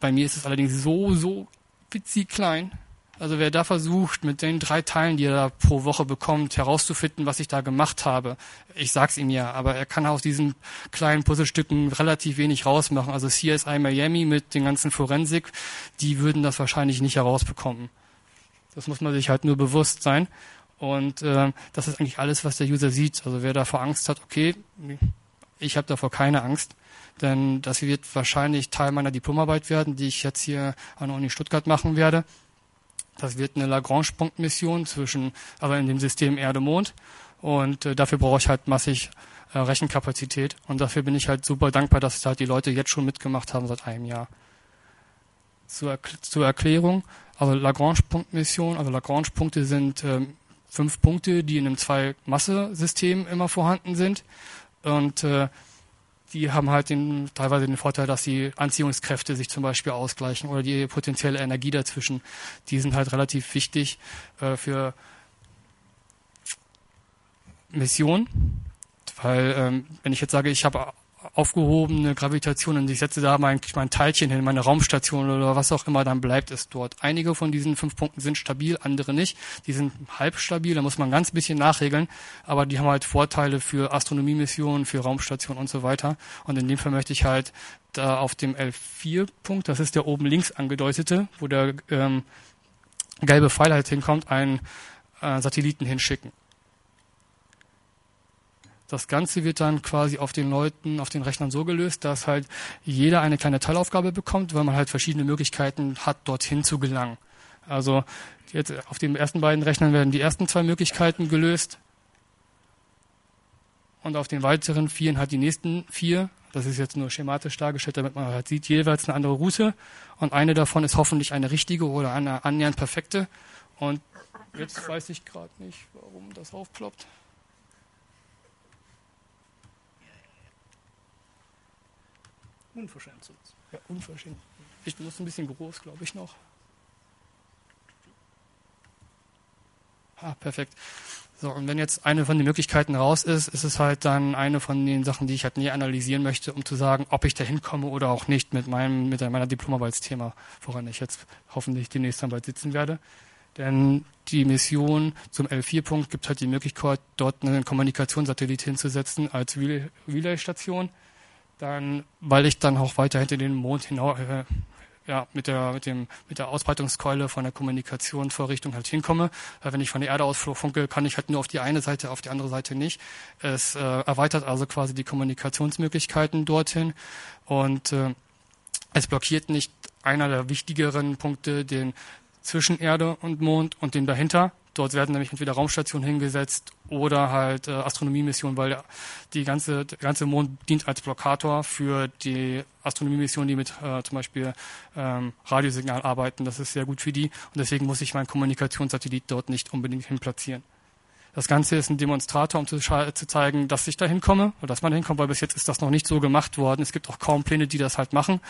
Speaker 3: Bei mir ist es allerdings so, so witzig klein, also wer da versucht, mit den drei Teilen, die er da pro Woche bekommt, herauszufinden, was ich da gemacht habe, ich sag's ihm ja, aber er kann aus diesen kleinen Puzzlestücken relativ wenig rausmachen. Also CSI Miami mit den ganzen Forensik, die würden das wahrscheinlich nicht herausbekommen. Das muss man sich halt nur bewusst sein. Und äh, das ist eigentlich alles, was der User sieht. Also wer davor Angst hat, okay, ich habe davor keine Angst, denn das wird wahrscheinlich Teil meiner Diplomarbeit werden, die ich jetzt hier an der Uni Stuttgart machen werde. Das wird eine Lagrange-Punktmission zwischen, aber in dem System Erde-Mond. Und äh, dafür brauche ich halt massig äh, Rechenkapazität. Und dafür bin ich halt super dankbar, dass halt die Leute jetzt schon mitgemacht haben seit einem Jahr. Zur, zur Erklärung, also Lagrange-Punktmission, also Lagrange-Punkte sind äh, fünf Punkte, die in einem Zwei-Masse-System immer vorhanden sind. Und äh, die haben halt den, teilweise den Vorteil, dass die Anziehungskräfte sich zum Beispiel ausgleichen oder die potenzielle Energie dazwischen. Die sind halt relativ wichtig äh, für Missionen, weil ähm, wenn ich jetzt sage, ich habe aufgehobene Gravitation und ich setze da mein, mein Teilchen hin, meine Raumstation oder was auch immer, dann bleibt es dort. Einige von diesen fünf Punkten sind stabil, andere nicht. Die sind halb stabil, da muss man ganz bisschen nachregeln, aber die haben halt Vorteile für Astronomiemissionen, für Raumstationen und so weiter. Und in dem Fall möchte ich halt da auf dem L4-Punkt, das ist der oben links angedeutete, wo der ähm, gelbe Pfeil halt hinkommt, einen äh, Satelliten hinschicken. Das Ganze wird dann quasi auf den Leuten, auf den Rechnern so gelöst, dass halt jeder eine kleine Teilaufgabe bekommt, weil man halt verschiedene Möglichkeiten hat, dorthin zu gelangen. Also jetzt auf den ersten beiden Rechnern werden die ersten zwei Möglichkeiten gelöst und auf den weiteren vieren hat die nächsten vier. Das ist jetzt nur schematisch dargestellt, damit man halt sieht, jeweils eine andere Route und eine davon ist hoffentlich eine richtige oder eine annähernd perfekte. Und jetzt weiß ich gerade nicht, warum das aufploppt.
Speaker 1: Unverschämt sowas.
Speaker 3: Ja, unverschämt. Ich muss ein bisschen groß, glaube ich, noch. Ah, perfekt. So, und wenn jetzt eine von den Möglichkeiten raus ist, ist es halt dann eine von den Sachen, die ich halt näher analysieren möchte, um zu sagen, ob ich da hinkomme oder auch nicht mit meinem, mit meiner Diplomarbeitsthema, woran ich jetzt hoffentlich demnächst dann bald sitzen werde. Denn die Mission zum L4-Punkt gibt halt die Möglichkeit, dort einen Kommunikationssatellit hinzusetzen als Relay-Station dann, weil ich dann auch weiter hinter den Mond hinaus, äh, ja, mit der, mit dem, mit der Ausbreitungskeule von der Kommunikationsvorrichtung halt hinkomme. Weil wenn ich von der Erde aus funke, kann ich halt nur auf die eine Seite, auf die andere Seite nicht. Es äh, erweitert also quasi die Kommunikationsmöglichkeiten dorthin und äh, es blockiert nicht einer der wichtigeren Punkte, den zwischen Erde und Mond und dem dahinter, Dort werden nämlich entweder Raumstationen hingesetzt oder halt äh, Astronomiemissionen, weil die ganze, der ganze Mond dient als Blockator für die Astronomiemissionen, die mit äh, zum Beispiel ähm, Radiosignal arbeiten. Das ist sehr gut für die und deswegen muss ich meinen Kommunikationssatellit dort nicht unbedingt hin platzieren. Das Ganze ist ein Demonstrator, um zu, zu, zeigen, dass ich da hinkomme oder dass man da hinkommt, weil bis jetzt ist das noch nicht so gemacht worden. Es gibt auch kaum Pläne, die das halt machen.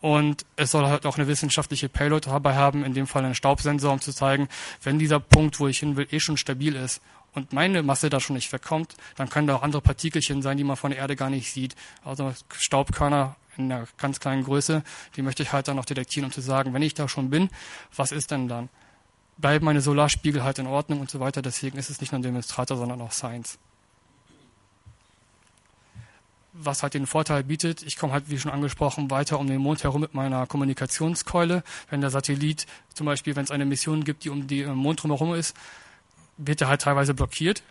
Speaker 3: Und es soll halt auch eine wissenschaftliche Payload dabei haben, in dem Fall einen Staubsensor, um zu zeigen, wenn dieser Punkt, wo ich hin will, eh schon stabil ist und meine Masse da schon nicht wegkommt, dann können da auch andere Partikelchen sein, die man von der Erde gar nicht sieht. Also Staubkörner in einer ganz kleinen Größe, die möchte ich halt dann noch detektieren, um zu sagen, wenn ich da schon bin, was ist denn dann? Bleiben meine Solarspiegel halt in Ordnung und so weiter. Deswegen ist es nicht nur ein Demonstrator, sondern auch Science was halt den Vorteil bietet, ich komme halt, wie schon angesprochen, weiter um den Mond herum mit meiner Kommunikationskeule. Wenn der Satellit, zum Beispiel, wenn es eine Mission gibt, die um den äh, Mond drumherum ist, wird er halt teilweise blockiert.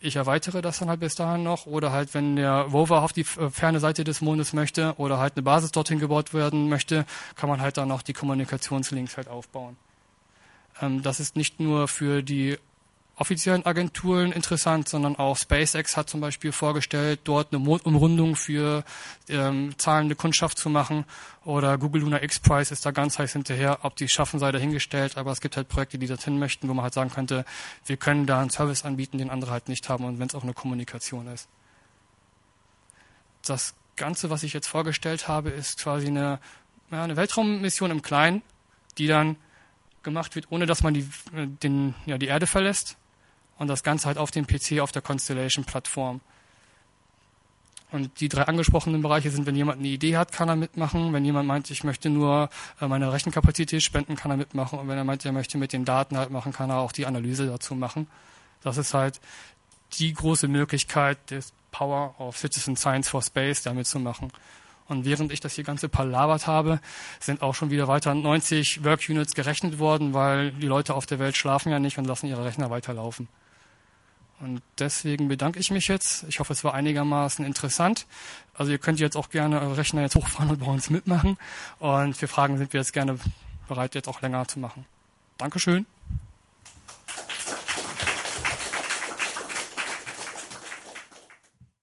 Speaker 3: Ich erweitere das dann halt bis dahin noch. Oder halt, wenn der Rover auf die äh, ferne Seite des Mondes möchte oder halt eine Basis dorthin gebaut werden möchte, kann man halt dann noch die Kommunikationslinks halt aufbauen. Ähm, das ist nicht nur für die offiziellen Agenturen interessant, sondern auch SpaceX hat zum Beispiel vorgestellt, dort eine Mondumrundung für ähm, zahlende Kundschaft zu machen. Oder Google Lunar X Prize ist da ganz heiß hinterher, ob die schaffen, sei dahingestellt. Aber es gibt halt Projekte, die dorthin möchten, wo man halt sagen könnte, wir können da einen Service anbieten, den andere halt nicht haben und wenn es auch eine Kommunikation ist. Das Ganze, was ich jetzt vorgestellt habe, ist quasi eine, ja, eine Weltraummission im Kleinen, die dann gemacht wird, ohne dass man die, äh, den, ja, die Erde verlässt und das Ganze halt auf dem PC auf der Constellation-Plattform. Und die drei angesprochenen Bereiche sind, wenn jemand eine Idee hat, kann er mitmachen. Wenn jemand meint, ich möchte nur äh, meine Rechenkapazität spenden, kann er mitmachen. Und wenn er meint, er möchte mit den Daten halt machen, kann er auch die Analyse dazu machen. Das ist halt die große Möglichkeit des Power of Citizen Science for Space damit zu machen. Und während ich das hier ganze palabert habe, sind auch schon wieder weiter 90 Work Units gerechnet worden, weil die Leute auf der Welt schlafen ja nicht und lassen ihre Rechner weiterlaufen. Und deswegen bedanke ich mich jetzt. Ich hoffe, es war einigermaßen interessant. Also ihr könnt jetzt auch gerne eure Rechner jetzt hochfahren und bei uns mitmachen. Und für Fragen sind wir jetzt gerne bereit, jetzt auch länger zu machen. Dankeschön.